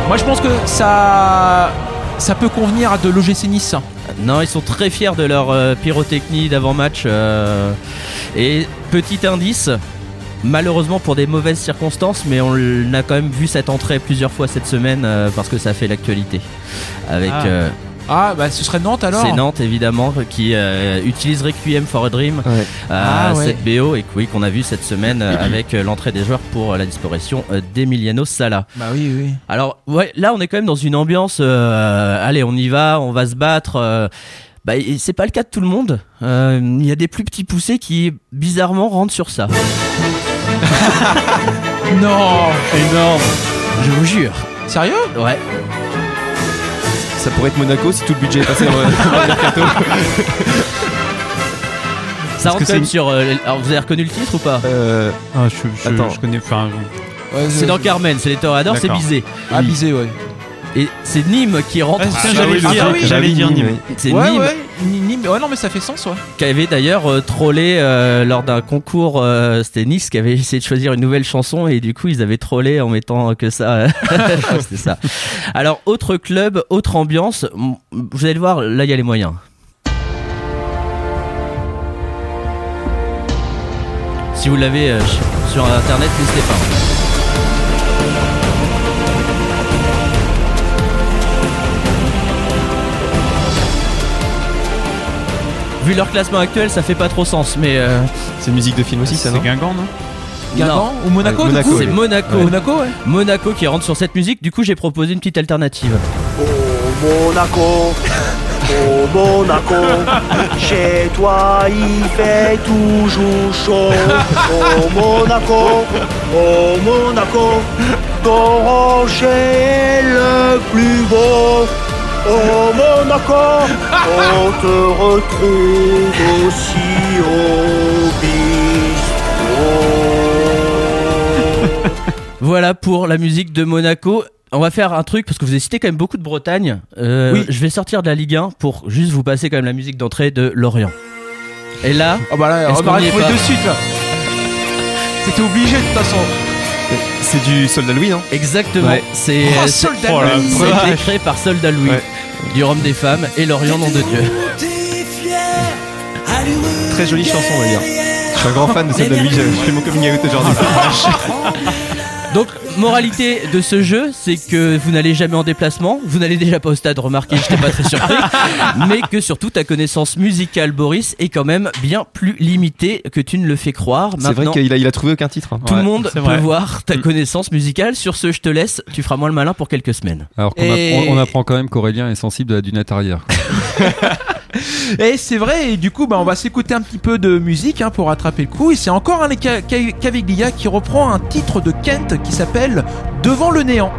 Moi, je pense que ça. Ça peut convenir à de l'OGC Nice. Non, ils sont très fiers de leur euh, pyrotechnie d'avant-match. euh, et petit indice, malheureusement pour des mauvaises circonstances, mais on a quand même vu cette entrée plusieurs fois cette semaine euh, parce que ça fait l'actualité. Avec Ah. euh, Ah, bah ce serait Nantes alors c'est Nantes évidemment qui euh, utilise Requiem for a Dream, Ouais. euh, Ah, ouais. cette BO et oui qu'on a vu cette semaine euh, avec euh, l'entrée des joueurs pour euh, la disparition euh, d'Emiliano Sala. Bah oui, oui. Alors ouais, là on est quand même dans une ambiance. euh, allez, on y va, on va se battre. Bah, c'est pas le cas de tout le monde. Euh, Il y a des plus petits poussés qui bizarrement rentrent sur ça. Non Énorme. Je vous jure. Sérieux? Ouais. Ça pourrait être Monaco si tout le budget est passé dans le, mercato. Ça rentre quand même sur. euh, alors vous avez reconnu le titre ou pas? Euh, Ah, je, je- Attends. je connais. Enfin, Ouais, C'est dans Carmen, c'est les Toreadors, c'est. Bizet. Ah, bisé, ouais. Et c'est Nîmes qui rentre. Ah, Ah, j'allais ah, dire. oui, j'allais j'avais dire Nîmes. C'est ouais, Nîmes ouais. Nîmes. Ouais, non, mais ça fait sens, ouais. qui avait d'ailleurs euh, trollé euh, lors d'un concours. euh, C'était Nice qui avait essayé de choisir une nouvelle chanson et du coup ils avaient trollé en mettant que ça. C'était ça. Alors autre club, autre ambiance. Vous allez le voir, là il y a les moyens. Si vous l'avez sur internet, n'hésitez pas. Vu leur classement actuel, ça fait pas trop sens, mais euh, c'est une musique de film aussi, ça, C'est non Guingamp, non Guingamp ou Monaco, Ouais, du Monaco, coup c'est oui. Monaco. Monaco, ouais. Monaco qui rentre sur cette musique. Du coup, j'ai proposé une petite alternative. Oh Monaco, oh Monaco, chez toi il fait toujours chaud. Oh Monaco, oh Monaco, ton rocher est le plus beau. Oh Monaco, on te retrouve aussi au bistrot. Voilà pour la musique de Monaco. On va faire un truc parce que vous avez cité quand même beaucoup de Bretagne. Euh, Oui. Je vais sortir de la Ligue 1 pour juste vous passer quand même la musique d'entrée de Lorient. Et là, Ah bah là, Est-ce on qu'on aurait y est trouvé pas de suite, là. C'était obligé, de toute façon. C'est du Soldat Louis, non exactement, Ouais. c'est Oh, Soldat Oh la Louis. ça a été vache. créé par Soldat Louis, Ouais. du Rhum des femmes et Lorient, nom de Dieu. Très jolie chanson, on va dire. Je suis un grand fan de Soldat Louis, je je fais mon coming out aujourd'hui. Donc, moralité de ce jeu, c'est que vous n'allez jamais en déplacement, vous n'allez déjà pas au stade, remarquez, j'étais pas très surpris, mais que surtout ta connaissance musicale, Boris, est quand même bien plus limitée que tu ne le fais croire. C'est vrai qu'il a, il a trouvé aucun titre. hein. tout le Ouais, monde peut vrai. voir ta connaissance musicale. Sur ce, je te laisse, tu feras moins le malin pour quelques semaines. Alors qu'on Et- apprend, on apprend quand même qu'Aurélien est sensible à la dunette arrière. Et c'est vrai, et du coup, bah, on va s'écouter un petit peu de musique hein, pour rattraper le coup. Et c'est encore un Caviglia qui reprend un titre de Kent qui s'appelle Devant le néant.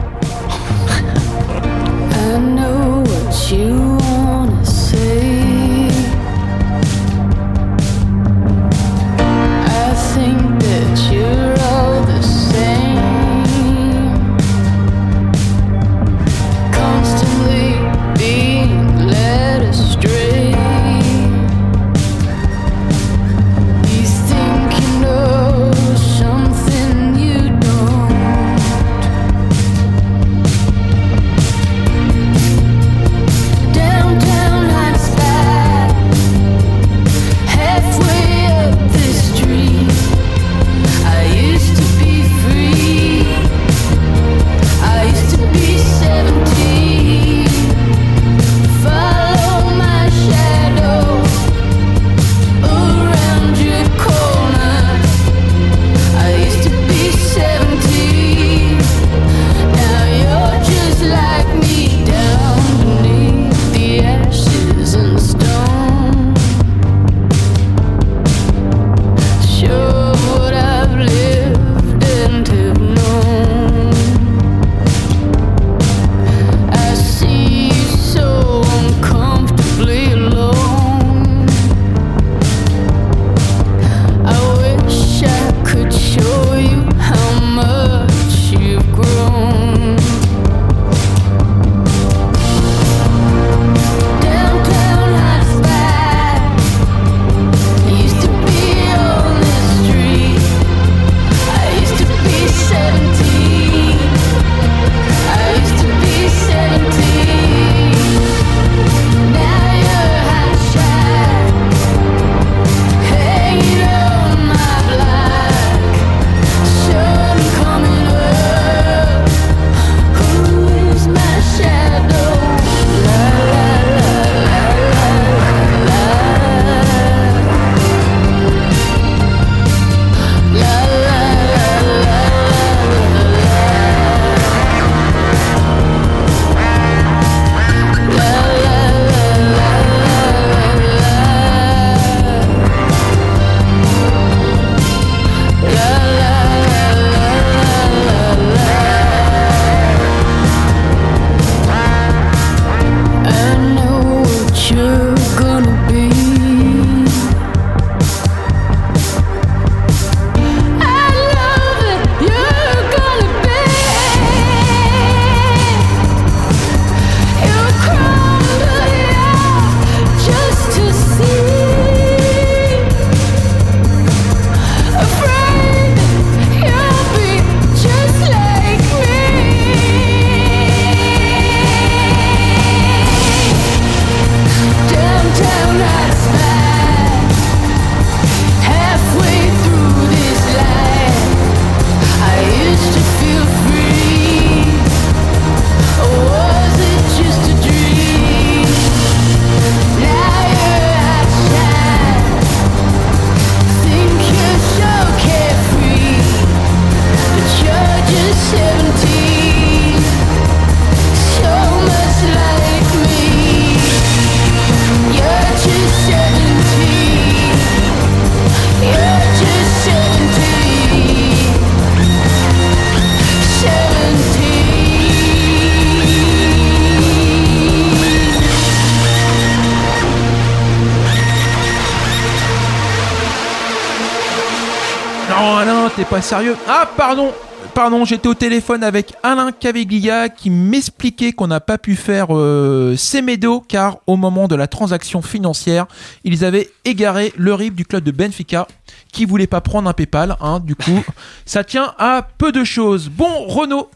Sérieux. Ah, pardon. Pardon, j'étais au téléphone avec Alain Caviglia qui m'expliquait qu'on n'a pas pu faire euh, Semedo car au moment de la transaction financière, ils avaient égaré le RIB du club de Benfica qui voulait pas prendre un PayPal. Hein, du coup, ça tient à peu de choses. Bon, Renaud,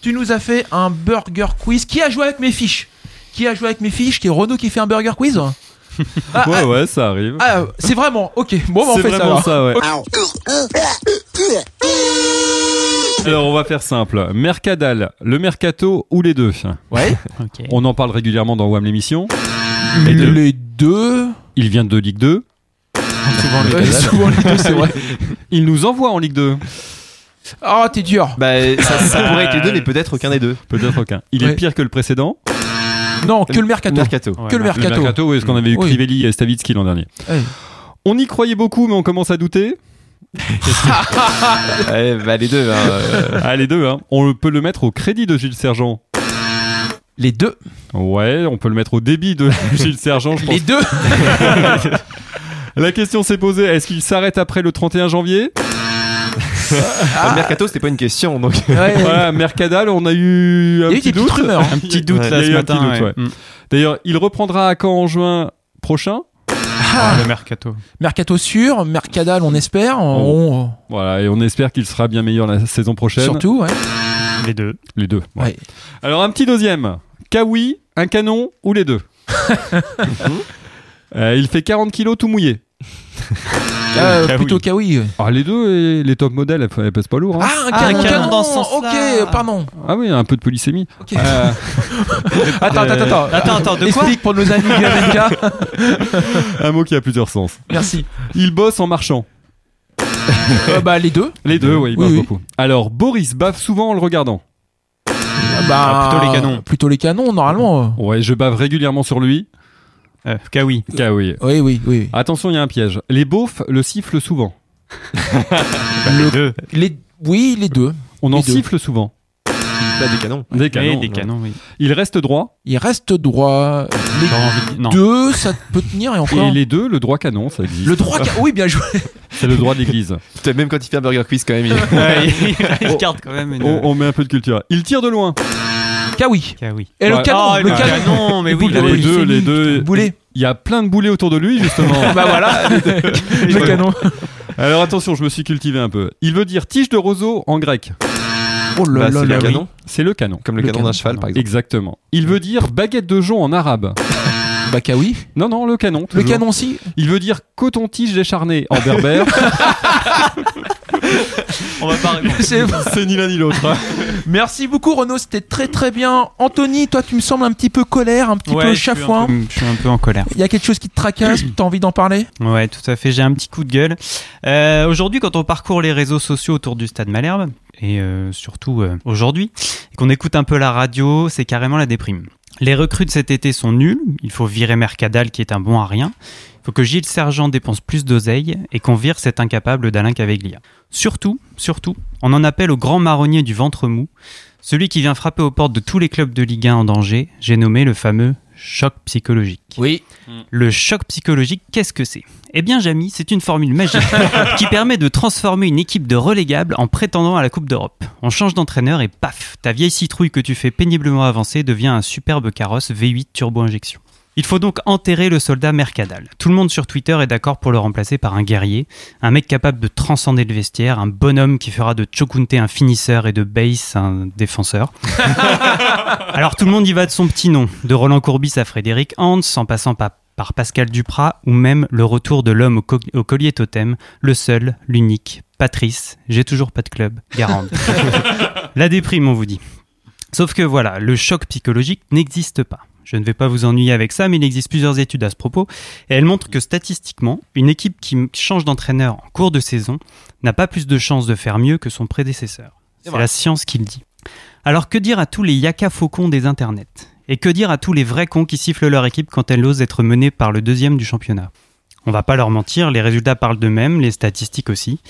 tu nous as fait un burger quiz. Qui a joué avec mes fiches? Qui a joué avec mes fiches? Qui est Renaud qui fait un burger quiz? Ah, ouais, ah, ouais, ça arrive. ah, c'est vraiment ok. Bon, bah, on C'est fait ça. vraiment alors. ça, ouais. Alors, on va faire simple. Mercadal, le Mercato ou les deux? Ouais. On en parle régulièrement dans WAM l'émission. Les deux? Il vient de Ligue 2. Souvent les deux, souvent les deux, c'est vrai. Il nous envoie en Ligue 2. Ah, t'es dur. Bah, ça, ça pourrait être les deux, mais peut-être aucun des deux. Peut-être aucun. Il est pire que le précédent. Non, que le mercato. Mercato. Que le mercato. Le Mercato, oui, parce qu'on avait eu Oui. Crivelli et Stavitsky l'an dernier. Ouais. On y croyait beaucoup, mais on commence à douter. Ouais, bah, les deux. hein, euh, Ah, les deux, hein. On peut le mettre au crédit de Gilles Sergent. Les deux. Ouais, on peut le mettre au débit de Gilles Sergent, je pense. Les deux. La question s'est posée, est-ce qu'il s'arrête après le 31 janvier? Bah, Mercato, c'était pas une question, donc. Ouais. Voilà, Mercadal, on a eu un Il y a eu petit des doute. rumeurs. hein. Un petit doute Ouais, là ce matin. Mm. D'ailleurs, il reprendra à quand en juin prochain? Ah, le mercato. Mercato sûr, Mercadal, on espère. Oh. On- Voilà, et on espère qu'il sera bien meilleur la saison prochaine. Surtout, ouais. Les deux. Les deux. ouais. Ouais. Alors, un petit deuxième. Kawi, un canon ou les deux? Euh, Il fait 40 kilos tout mouillé. Euh, Kawi. plutôt Kawi. Ah, les deux, et les top modèles, elles, elles pèsent pas lourd. hein. Ah, un Ah, canon, un canon dans ce Ok, sens-là. pardon. Ah oui, un peu de polysémie. Ok. Euh, Attends, attends, attends. Attends, attends, de quoi Explique pour nos amis Glavenka. un mot qui a plusieurs sens. Merci. Il bosse en marchant. Euh, bah, les deux. Les deux, oui, il Oui, bosse oui. beaucoup. Alors, Boris bave souvent en le regardant. Bah, Ah, plutôt les canons. Plutôt les canons, normalement. Ouais, je bave régulièrement sur lui. Euh, Kawi. Ah oui. Oui, oui, oui. Attention, il y a un piège. Les beaufs le sifflent souvent. Les deux. Les... Oui, les deux. On en deux. siffle souvent. Bah, des canons. Des canons. des canons, oui. Il reste droit. Il reste droit. Les Non. deux, ça peut tenir et encore. Et les deux, le droit canon, ça existe. Le droit. ca- Oui, bien joué. C'est le droit de l'église. Même quand il fait un burger quiz, quand même. il- Ouais, il il garde quand même une. on, on met un peu de culture. Il tire de loin. Kawi. Kawi. Et le Ouais. canon. Ah, le le canon. canon, mais Les oui, là, les deux, les deux. Boulet. Il y a plein de boulets autour de lui, justement. bah voilà. le canon. Alors attention, je me suis cultivé un peu. Il veut dire tige de roseau en grec. Oh là Bah, là c'est là. le oui. canon. C'est le canon. Comme le, Le canon canon. d'un cheval, par exemple. Exactement. Il veut dire baguette de jonc en arabe. Bah Kawi. Non, non, le canon. Le canon aussi. Il veut dire coton-tige décharné en berbère. On va pas répondre. C'est- ni l'un ni l'autre. hein. Merci beaucoup Renaud, c'était très très bien. Anthony, toi tu me sembles un petit peu colère, un petit Ouais, peu chafouin. peu- Je suis un peu en colère. Il y a quelque chose qui te tracasse, t'as envie d'en parler? Ouais, tout à fait. J'ai un petit coup de gueule. Euh, aujourd'hui, quand on parcourt les réseaux sociaux autour du Stade Malherbe, et euh, surtout euh, aujourd'hui, et qu'on écoute un peu la radio, c'est carrément la déprime. Les recrues de cet été sont nulles. Il faut virer Mercadal, qui est un bon à rien. Il faut que Gilles Sergent dépense plus d'oseille et qu'on vire cet incapable d'Alain Caveglia. Surtout, surtout, on en appelle au grand marronnier du ventre mou, celui qui vient frapper aux portes de tous les clubs de Ligue 1 en danger. J'ai nommé le fameux choc psychologique. Oui. Le choc psychologique, qu'est-ce que c'est? Eh bien, Jamy, c'est une formule magique qui permet de transformer une équipe de relégables en prétendant à la Coupe d'Europe. On change d'entraîneur et paf, ta vieille citrouille que tu fais péniblement avancer devient un superbe carrosse V8 turbo-injection. Il faut donc enterrer le soldat Mercadal. Tout le monde sur Twitter est d'accord pour le remplacer par un guerrier, un mec capable de transcender le vestiaire, un bonhomme qui fera de Chokunte un finisseur et de Base un défenseur. Alors tout le monde y va de son petit nom, de Roland Courbis à Frédéric Hans, en passant par, par Pascal Duprat, ou même le retour de l'homme au, co- au collier totem, le seul, l'unique, Patrice, j'ai toujours pas de club, Garande. La déprime, on vous dit. Sauf que voilà, le choc psychologique n'existe pas. Je ne vais pas vous ennuyer avec ça, mais il existe plusieurs études à ce propos, et elles montrent que statistiquement, une équipe qui change d'entraîneur en cours de saison n'a pas plus de chances de faire mieux que son prédécesseur. C'est la science qui le dit. Alors que dire à tous les yaka faucons des internets? Et que dire à tous les vrais cons qui sifflent leur équipe quand elle ose être menée par le deuxième du championnat? On va pas leur mentir, les résultats parlent d'eux-mêmes, les statistiques aussi.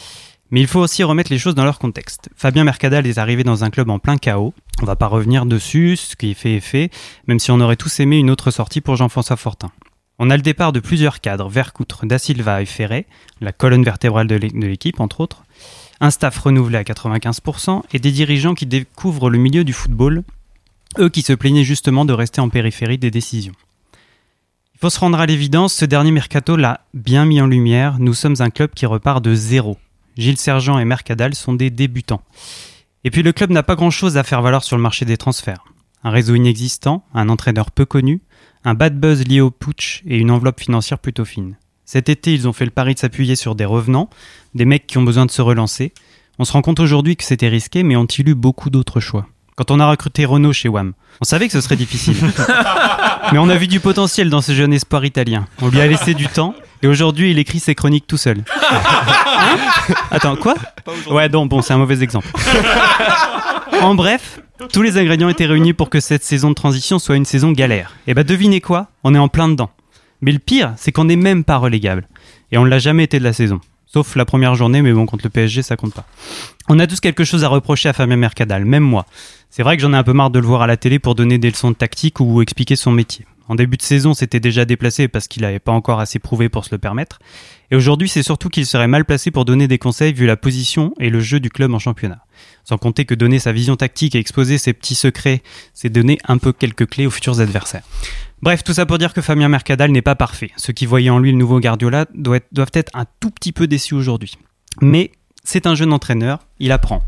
Mais il faut aussi remettre les choses dans leur contexte. Fabien Mercadal est arrivé dans un club en plein chaos. On va pas revenir dessus, ce qui est fait est fait, même si on aurait tous aimé une autre sortie pour Jean-François Fortin. On a le départ de plusieurs cadres, Vercoutre, Da Silva et Ferret, la colonne vertébrale de l'équipe entre autres, un staff renouvelé à 95% et des dirigeants qui découvrent le milieu du football, eux qui se plaignaient justement de rester en périphérie des décisions. Il faut se rendre à l'évidence, ce dernier mercato l'a bien mis en lumière, nous sommes un club qui repart de zéro. Gilles Sergent et Mercadal sont des débutants. Et puis le club n'a pas grand-chose à faire valoir sur le marché des transferts. Un réseau inexistant, un entraîneur peu connu, un bad buzz lié au putsch et une enveloppe financière plutôt fine. Cet été, ils ont fait le pari de s'appuyer sur des revenants, des mecs qui ont besoin de se relancer. On se rend compte aujourd'hui que c'était risqué, mais ont-ils eu beaucoup d'autres choix? Quand on a recruté Renault chez WAM, on savait que ce serait difficile. mais on a vu du potentiel dans ce jeune espoir italien. On lui a laissé du temps, et aujourd'hui, il écrit ses chroniques tout seul. Hein Attends, quoi Ouais, non, bon, c'est un mauvais exemple. En bref, tous les ingrédients étaient réunis pour que cette saison de transition soit une saison galère. Et bah devinez quoi? On est en plein dedans. Mais le pire, c'est qu'on n'est même pas relégable. Et on ne l'a jamais été de la saison. Sauf la première journée, mais bon, contre le PSG, ça compte pas. On a tous quelque chose à reprocher à Fabien Mercadal, même moi. C'est vrai que j'en ai un peu marre de le voir à la télé pour donner des leçons de tactique ou expliquer son métier. En début de saison, c'était déjà déplacé parce qu'il n'avait pas encore assez prouvé pour se le permettre. Et aujourd'hui, c'est surtout qu'il serait mal placé pour donner des conseils vu la position et le jeu du club en championnat. Sans compter que donner sa vision tactique et exposer ses petits secrets, c'est donner un peu quelques clés aux futurs adversaires. Bref, tout ça pour dire que Fabien Mercadal n'est pas parfait. Ceux qui voyaient en lui le nouveau Guardiola doivent être, un tout petit peu déçus aujourd'hui. Mais c'est un jeune entraîneur, il apprend.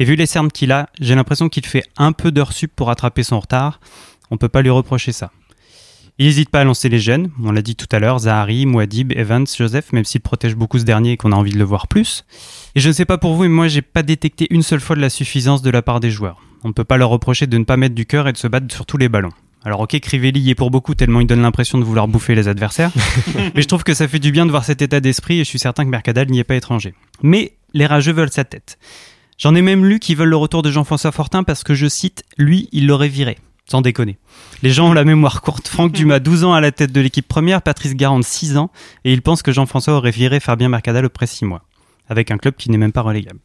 Et vu les cernes qu'il a, j'ai l'impression qu'il fait un peu d'heures sup pour rattraper son retard. On peut pas lui reprocher ça. Il n'hésite pas à lancer les jeunes, on l'a dit tout à l'heure, Zahari, Mouadib, Evans, Joseph, même s'il protège beaucoup ce dernier et qu'on a envie de le voir plus. Et je ne sais pas pour vous, mais moi j'ai pas détecté une seule fois de la suffisance de la part des joueurs. On ne peut pas leur reprocher de ne pas mettre du cœur et de se battre sur tous les ballons. Alors ok, Crivelli y est pour beaucoup tellement il donne l'impression de vouloir bouffer les adversaires, mais je trouve que ça fait du bien de voir cet état d'esprit et je suis certain que Mercadal n'y est pas étranger. Mais les rageux veulent sa tête. J'en ai même lu qui veulent le retour de Jean-François Fortin parce que je cite, lui, il l'aurait viré. Sans déconner. Les gens ont la mémoire courte. Franck Dumas, 12 ans à la tête de l'équipe première, Patrice Garande, 6 ans, et ils pensent que Jean-François aurait viré Fabien Mercadal après 6 mois, avec un club qui n'est même pas relégable.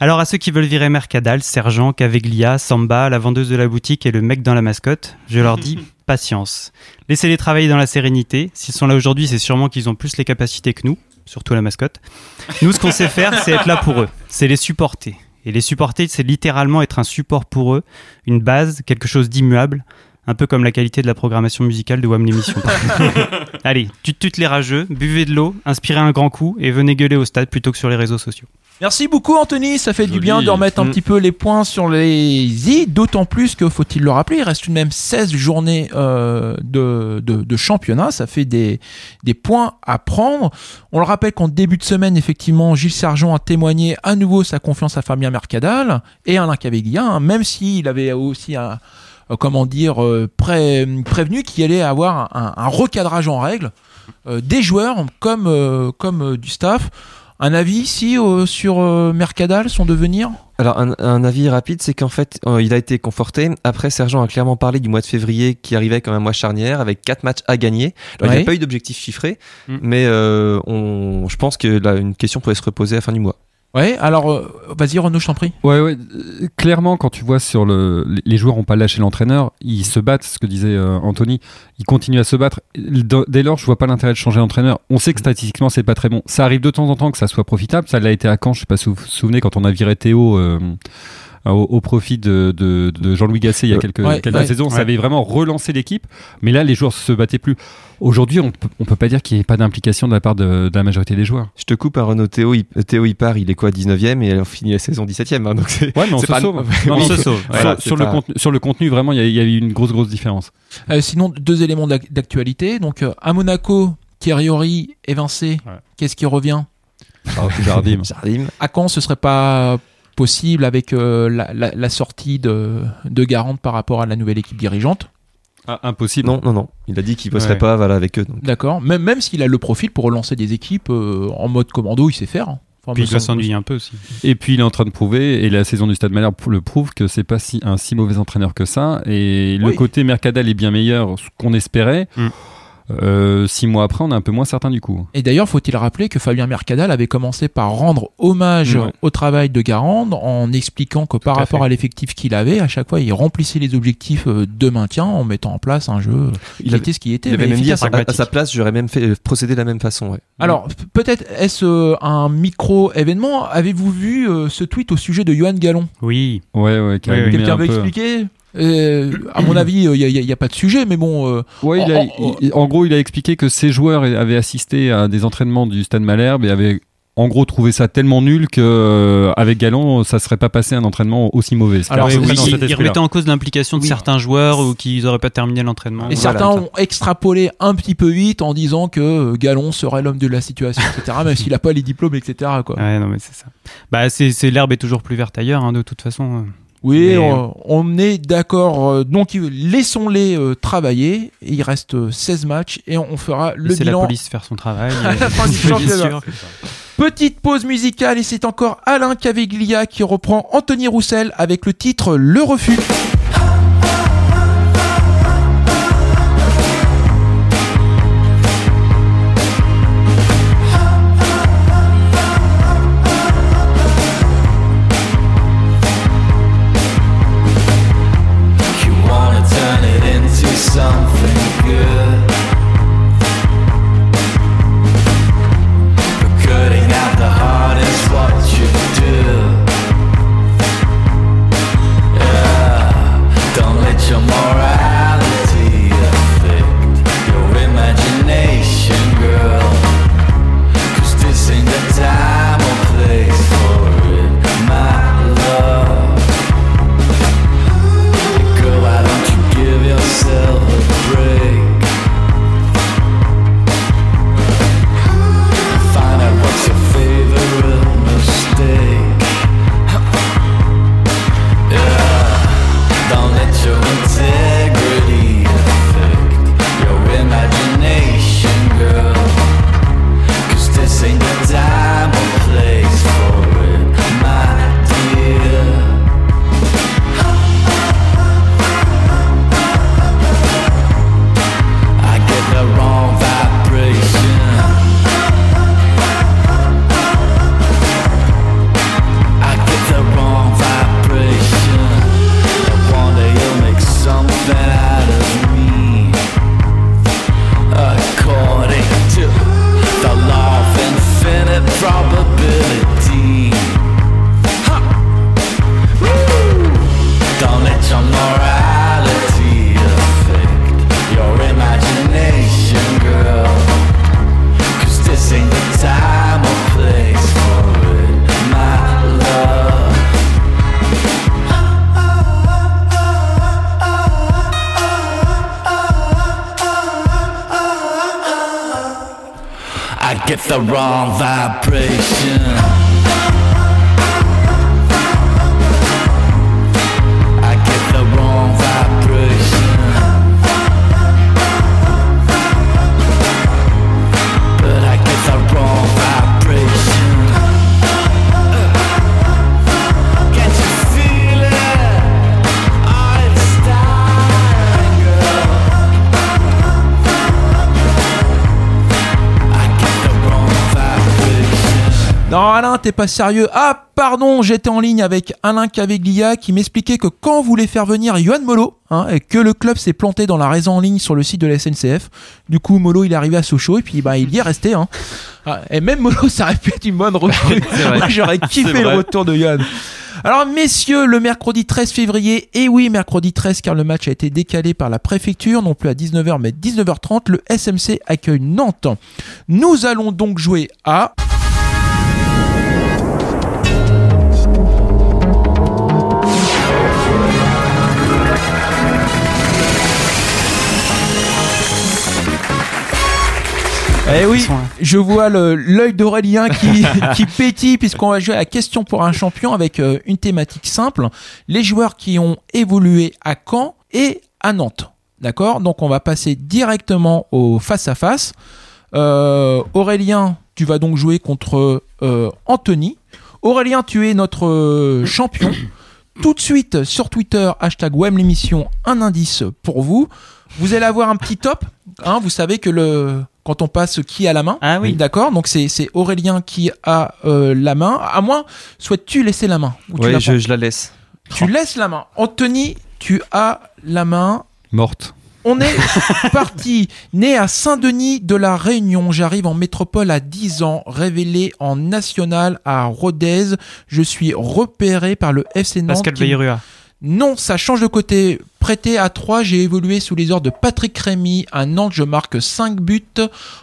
Alors à ceux qui veulent virer Mercadal, Sergent, Caveglia, Samba, la vendeuse de la boutique et le mec dans la mascotte, je leur dis patience. Laissez-les travailler dans la sérénité. S'ils sont là aujourd'hui, c'est sûrement qu'ils ont plus les capacités que nous, surtout la mascotte. Nous, ce qu'on sait faire, c'est être là pour eux, c'est les supporter. Et les supporter, c'est littéralement être un support pour eux, une base, quelque chose d'immuable, un peu comme la qualité de la programmation musicale de WAM l'émission. Allez, tute les rageux, buvez de l'eau, inspirez un grand coup et venez gueuler au stade plutôt que sur les réseaux sociaux. Merci beaucoup Anthony, ça fait du bien de remettre un Mm. petit peu les points sur les i, d'autant plus que faut-il le rappeler, il reste tout de même 16 journées euh, de, de, de championnat, ça fait des, des points à prendre. On le rappelle qu'en début de semaine, effectivement, Gilles Sergent a témoigné à nouveau sa confiance à Fabien Mercadal et Alain Caveglia, hein, même s'il avait aussi un, euh, comment dire, euh, pré- prévenu qu'il allait avoir un, un recadrage en règle euh, des joueurs comme, euh, comme euh, du staff. Un avis ici euh, sur euh, Mercadal, son devenir? Alors, un, un avis rapide, c'est qu'en fait, euh, il a été conforté. Après, Sergent a clairement parlé du mois de février qui arrivait comme un mois charnière avec quatre matchs à gagner. Alors, il n'y a pas eu d'objectif chiffré, Mm. mais euh, on, je pense que là, une question pourrait se reposer à la fin du mois. Ouais, alors euh, vas-y Renaud, je t'en prie. Ouais, ouais. euh, Clairement, quand tu vois sur le, les- joueurs n'ont pas lâché l'entraîneur, ils se battent, ce que disait euh, Anthony, ils continuent à se battre. Dès lors, je vois pas l'intérêt de changer d'entraîneur. On sait que statistiquement, c'est pas très bon. Ça arrive de temps en temps que ça soit profitable. Ça l'a été à Caen, je sais pas si vous vous souvenez, quand on a viré Théo au, au profit de, de- de Jean-Louis Gasset il y a Euh, quelques, ouais, quelques ouais, saisons. Ça avait vraiment relancé l'équipe. Mais là, les joueurs se battaient plus. Aujourd'hui, on, peut- on peut pas dire qu'il n'y ait pas d'implication de la part de, de la majorité des joueurs. Je te coupe à Renault Théo, il, Théo il part, il est quoi 19ème et on finit la saison 17ème. hein, donc c'est- Ouais, mais on se pas- sauve. Non, on se sauve. sur- Voilà, sur, c'est le pas- contenu, sur le contenu, vraiment, il y a- il y a eu une grosse, grosse différence. Euh, sinon, deux éléments d'ac- d'actualité. Donc euh, à Monaco, Thierry évincé. Ouais. Qu'est-ce qui revient? Jardim. Jardim. À quand ce serait pas possible avec euh, la, la- la sortie de, de Garante par rapport à la nouvelle équipe dirigeante Ah, impossible. Non, non, non. Il a dit qu'il bosserait Ouais. pas voilà, avec eux. D'accord. Même, même s'il a le profil pour relancer des équipes euh, en mode commando, il sait faire. hein. Enfin, Puis il s'ennuyer un peu aussi. Et puis il est en train de prouver, et la saison du Stade Malherbe le prouve, que c'est pas si, un si mauvais entraîneur que ça. Et le côté Mercadal est bien meilleur, ce qu'on espérait. Mm. Euh, six mois après, on est un peu moins certain du coup. Et d'ailleurs, faut-il rappeler que Fabien Mercadal avait commencé par rendre hommage Ouais. au travail de Garande en expliquant que par à rapport fait. à l'effectif qu'il avait, à chaque fois, il remplissait les objectifs euh, de maintien en mettant en place un jeu Il qui avait- était ce qui était. Il avait mais même dit à sa, à sa place, j'aurais même fait euh, procéder de la même façon. ouais. Alors, peut-être est-ce euh, un micro-événement? Avez-vous vu euh, ce tweet au sujet de Johan Gallon? Oui. Ouais, ouais, Quelqu'un un veut expliquer? Euh, À mon avis, il n'y a, pas de sujet, mais bon. euh, Ouais, il a- en- en- il- en gros, il a expliqué que ses joueurs avaient assisté à des entraînements du Stade Malherbe et avaient en gros trouvé ça tellement nul que euh, avec Galon, ça serait pas passé un entraînement aussi mauvais. Alors, oui, cet il, remettait en cause l'implication de Oui. certains joueurs ou qu'ils auraient pas terminé l'entraînement. Et certains ont extrapolé un petit peu vite en disant que euh, Galon serait l'homme de la situation, etc. même s'il a pas les diplômes, etc. Quoi. Ouais, non, mais c'est ça. Bah, c'est c'est- l'herbe est toujours plus verte ailleurs, hein, de toute façon. Oui, Mais- on, on est d'accord. euh, Donc, laissons-les euh, travailler. Il reste euh, 16 matchs et on, on fera le Laissez la bilan police faire son travail. à la fin du Bien championnat. sûr. Petite pause musicale et c'est encore Alain Caviglia qui reprend Anthony Roussel avec le titre Le Refus. The wrong vibration. Non, Alain, t'es pas sérieux. Ah, pardon, j'étais en ligne avec Alain Caviglia qui m'expliquait que quand on voulait faire venir Yohan Molo, hein, et que le club s'est planté dans la raison en ligne sur le site de la SNCF, du coup, Molo, il est arrivé à Sochaux et puis bah, il y est resté. Hein. Ah, et même Molo, ça aurait pu être une bonne recrue. J'aurais kiffé le retour de Yohan. Alors, messieurs, le mercredi 13 février, et oui, mercredi 13, car le match a été décalé par la préfecture, non plus à 19h, mais 19h30, le SMC accueille Nantes. Nous allons donc jouer à... Eh oui, je vois l'œil d'Aurélien qui, qui pétille puisqu'on va jouer à la question pour un champion avec euh, une thématique simple. Les joueurs qui ont évolué à Caen et à Nantes. D'accord? Donc on va passer directement au face-à-face. Euh, Aurélien, tu vas donc jouer contre euh, Anthony. Aurélien, tu es notre champion. Tout de suite sur Twitter, hashtag WEM l'émission, un indice pour vous. Vous allez avoir un petit top. Hein, vous savez que le quand on passe qui a la main. Ah oui. D'accord? Donc c'est c'est Aurélien qui a euh, la main. À moins, souhaites-tu laisser la main Ou tu la je, la laisse. Tu laisses la main. Anthony, tu as la main. Morte. On est parti. Né à Saint-Denis de la Réunion, j'arrive en métropole à 10 ans, révélé en national à Rodez. Je suis repéré par le FC Nantes. Pascal qui-. Non, ça change de côté. Prêté à 3, j'ai évolué sous les ordres de Patrick Rémy. À Nantes, je marque 5 buts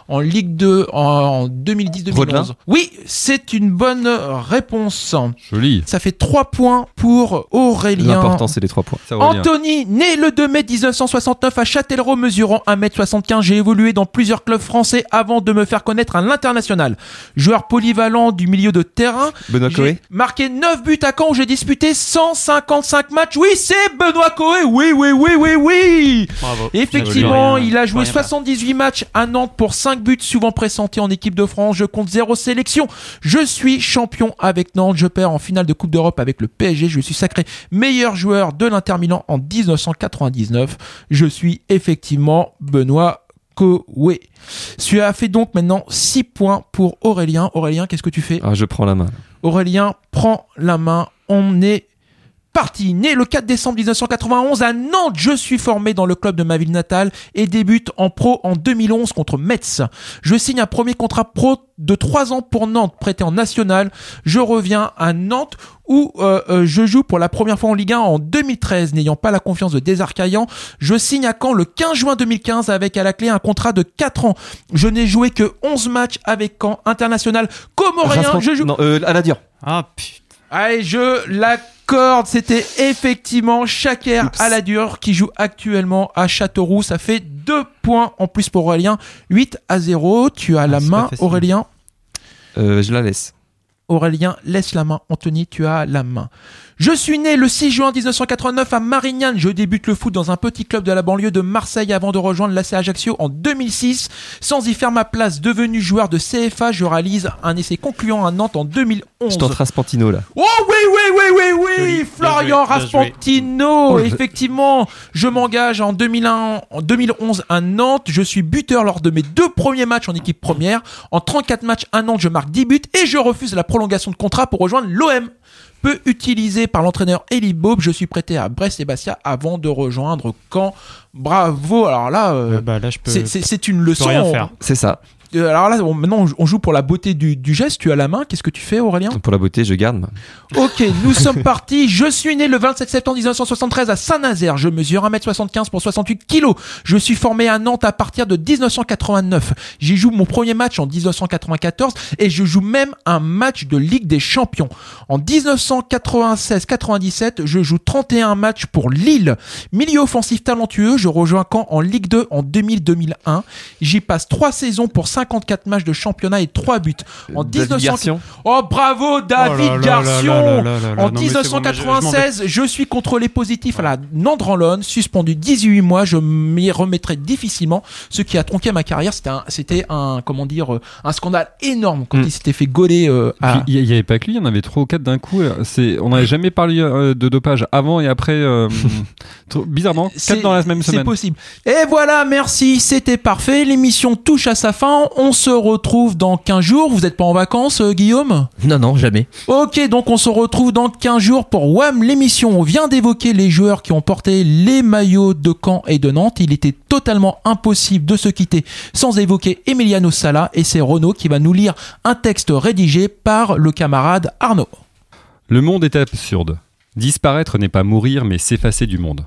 en Ligue 2 en 2010-2011. Rodelin Oui, c'est une bonne réponse. Joli. Ça fait 3 points pour Aurélien. L'important, c'est les trois points. Ça Aurélien. Anthony, né le 2 mai 1969 à Châtellerault, mesurant 1m75, j'ai évolué dans plusieurs clubs français avant de me faire connaître à l'international. Joueur polyvalent du milieu de terrain. Benoît Coé marqué 9 buts à Caen où j'ai disputé 155 matchs. Oui, c'est Benoît Coé. Oui, oui, oui, oui, oui. Bravo. Effectivement, Rien- il a joué rien faire. 78 matchs à Nantes pour 5 buts, souvent pressentis en équipe de France. Je compte 0 sélection. Je suis champion avec Nantes. Je perds en finale de Coupe d'Europe avec le PSG. Je suis sacré meilleur joueur de l'Inter Milan en 1999. Je suis effectivement Benoît Coé. Tu as fait donc maintenant 6 points pour Aurélien. Aurélien, qu'est-ce que tu fais? Ah, je prends la main. Aurélien prend la main. On est parti. Né le 4 décembre 1991 à Nantes, je suis formé dans le club de ma ville natale et débute en pro en 2011 contre Metz. Je signe un premier contrat pro de 3 ans pour Nantes, prêté en national. Je reviens à Nantes où euh, euh, je joue pour la première fois en Ligue 1 en 2013, n'ayant pas la confiance de Desarcaillan. Je signe à Caen le 15 juin 2015 avec à la clé un contrat de 4 ans. Je n'ai joué que 11 matchs avec Caen international. Comorien, je joue... Non, euh, à la dure. Ah, putain. Allez, je l'accorde. C'était effectivement Chaker à la dure qui joue actuellement à Châteauroux. Ça fait deux points en plus pour Aurélien. 8 à 0. Tu as la c'est pas main. Aurélien. Euh, je la laisse. Aurélien, laisse la main. Anthony, tu as la main. Je suis né le 6 juin 1989 à Marignane. Je débute le foot dans un petit club de la banlieue de Marseille avant de rejoindre l'AC Ajaccio en 2006. Sans y faire ma place, devenu joueur de CFA, je réalise un essai concluant à Nantes en 2011. Je tente Raspantino là. Oh oui, oui, oui, oui, oui, Florian. Raspantino. Oh, je- Effectivement, je m'engage en 2001, en 2011 à Nantes. Je suis buteur lors de mes deux premiers matchs en équipe première. En 34 matchs à Nantes, je marque 10 buts et je refuse la prolongation de contrat pour rejoindre l'OM. Peu utilisé par l'entraîneur Eli Bob, je suis prêté à Brest et Bastia avant de rejoindre Caen. Bravo. Alors là, euh, Euh, bah, là, c'est- une leçon. faire. C'est ça. Euh, Alors là, on- maintenant, on joue- pour la beauté du, du geste. Tu as la main. Qu'est-ce que tu fais, Aurélien Pour la beauté, je garde. Ok, nous sommes partis. Je suis né le 27 septembre 1973 à Saint-Nazaire. Je mesure 1m75 pour 68 kilos. Je suis formé à Nantes à partir de 1989. J'y joue mon premier match en 1994 et je joue même un match de Ligue des Champions. En 1996-97, je joue 31 matchs pour Lille. Milieu offensif talentueux, je rejoins Caen en Ligue 2 en 2000-2001. J'y passe 3 saisons pour 54 matchs de championnat et 3 buts. En David 1900 Garcion. Oh bravo David Oh là là là Garcion là là là là là. En Non, mais c'est bon, mais je- je m'en vais. 1996, je suis contrôlé positif à la Nandrolone, suspendu 18 mois, je m'y remettrai difficilement, ce qui a tronqué ma carrière, c'était un, c'était un comment dire, euh, un scandale énorme quand Mm. il s'était fait gauler euh, à... Il n'y avait pas que lui, il y en avait trois ou quatre d'un coup. euh, C'est, on n'avait jamais parlé euh, de dopage avant et après. euh, bizarrement, C'est- quatre dans la même C'est semaine. possible. Et voilà, merci, c'était parfait. L'émission touche à sa fin. On se retrouve dans 15 jours. Vous n'êtes pas en vacances, euh, Guillaume? Non, non, jamais. Ok, donc on se retrouve dans 15 jours pour WAM l'émission. On vient d'évoquer les joueurs qui ont porté les maillots de Caen et de Nantes. Il était totalement impossible de se quitter sans évoquer Emiliano Sala et c'est Renaud qui va nous lire un texte rédigé par le camarade Arnaud. Le monde est absurde. Disparaître n'est pas mourir, mais s'effacer du monde.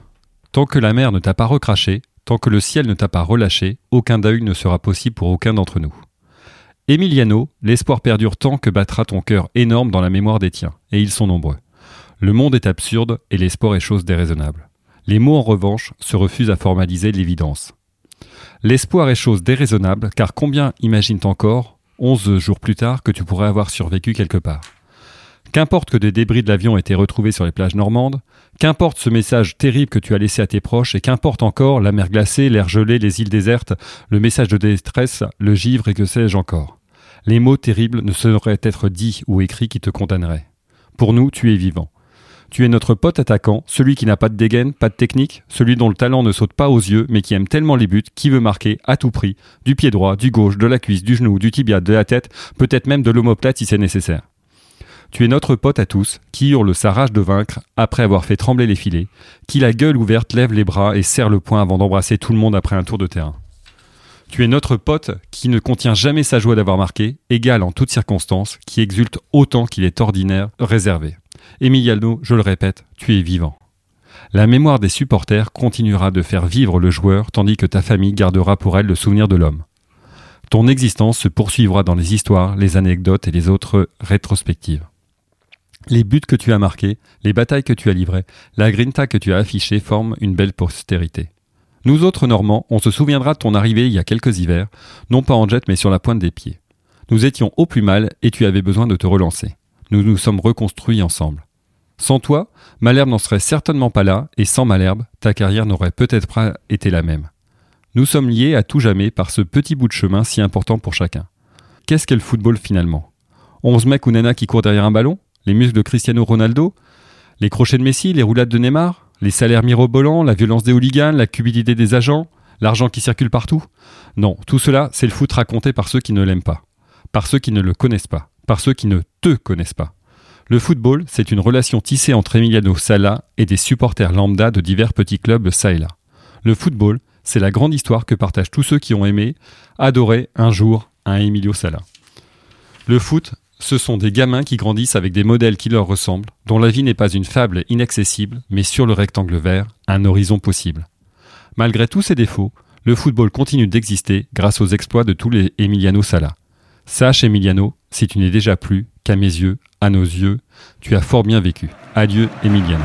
Tant que la mer ne t'a pas recraché, tant que le ciel ne t'a pas relâché, aucun deuil ne sera possible pour aucun d'entre nous. Emiliano, l'espoir perdure tant que battra ton cœur énorme dans la mémoire des tiens, et ils sont nombreux. Le monde est absurde et l'espoir est chose déraisonnable. Les mots, en revanche, se refusent à formaliser l'évidence. L'espoir est chose déraisonnable, car combien imaginent encore, onze jours plus tard, que tu pourrais avoir survécu quelque part Qu'importe que des débris de l'avion aient été retrouvés sur les plages normandes, qu'importe ce message terrible que tu as laissé à tes proches, et qu'importe encore la mer glacée, l'air gelé, les îles désertes, le message de détresse, le givre et que sais-je encore. Les mots terribles ne sauraient être dits ou écrits qui te condamneraient. Pour nous, tu es vivant. Tu es notre pote attaquant, celui qui n'a pas de dégaine, pas de technique, celui dont le talent ne saute pas aux yeux, mais qui aime tellement les buts, qui veut marquer à tout prix, du pied droit, du gauche, de la cuisse, du genou, du tibia, de la tête, peut-être même de l'omoplate si c'est nécessaire. Tu es notre pote à tous, qui hurle sa rage de vaincre après avoir fait trembler les filets, qui la gueule ouverte lève les bras et serre le poing avant d'embrasser tout le monde après un tour de terrain. Tu es notre pote qui ne contient jamais sa joie d'avoir marqué, égal en toutes circonstances, qui exulte autant qu'il est ordinaire, réservé. Emiliano, je le répète, tu es vivant. La mémoire des supporters continuera de faire vivre le joueur tandis que ta famille gardera pour elle le souvenir de l'homme. Ton existence se poursuivra dans les histoires, les anecdotes et les autres rétrospectives. Les buts que tu as marqués, les batailles que tu as livrées, la grinta que tu as affichée forment une belle postérité. Nous autres Normands, on se souviendra de ton arrivée il y a quelques hivers, non pas en jet mais sur la pointe des pieds. Nous étions au plus mal et tu avais besoin de te relancer. Nous nous sommes reconstruits ensemble. Sans toi, Malherbe n'en serait certainement pas là, et sans Malherbe, ta carrière n'aurait peut-être pas été la même. Nous sommes liés à tout jamais par ce petit bout de chemin si important pour chacun. Qu'est-ce qu'est le football finalement? 11 mecs ou nanas qui courent derrière un ballon? Les muscles de Cristiano Ronaldo Les crochets de Messi Les roulades de Neymar Les salaires mirobolants La violence des hooligans La cupidité des agents L'argent qui circule partout Non, tout cela, c'est le foot raconté par ceux qui ne l'aiment pas, par ceux qui ne le connaissent pas, par ceux qui ne te connaissent pas. Le football, c'est une relation tissée entre Emiliano Sala et des supporters lambda de divers petits clubs ça et là. Le football, c'est la grande histoire que partagent tous ceux qui ont aimé, adoré un jour un Emilio Sala. Le foot, ce sont des gamins qui grandissent avec des modèles qui leur ressemblent, dont la vie n'est pas une fable inaccessible, mais sur le rectangle vert, un horizon possible. Malgré tous ses défauts, le football continue d'exister grâce aux exploits de tous les Emiliano Sala. Sache Emiliano, si tu n'es déjà plus, qu'à mes yeux, à nos yeux, tu as fort bien vécu. Adieu Emiliano.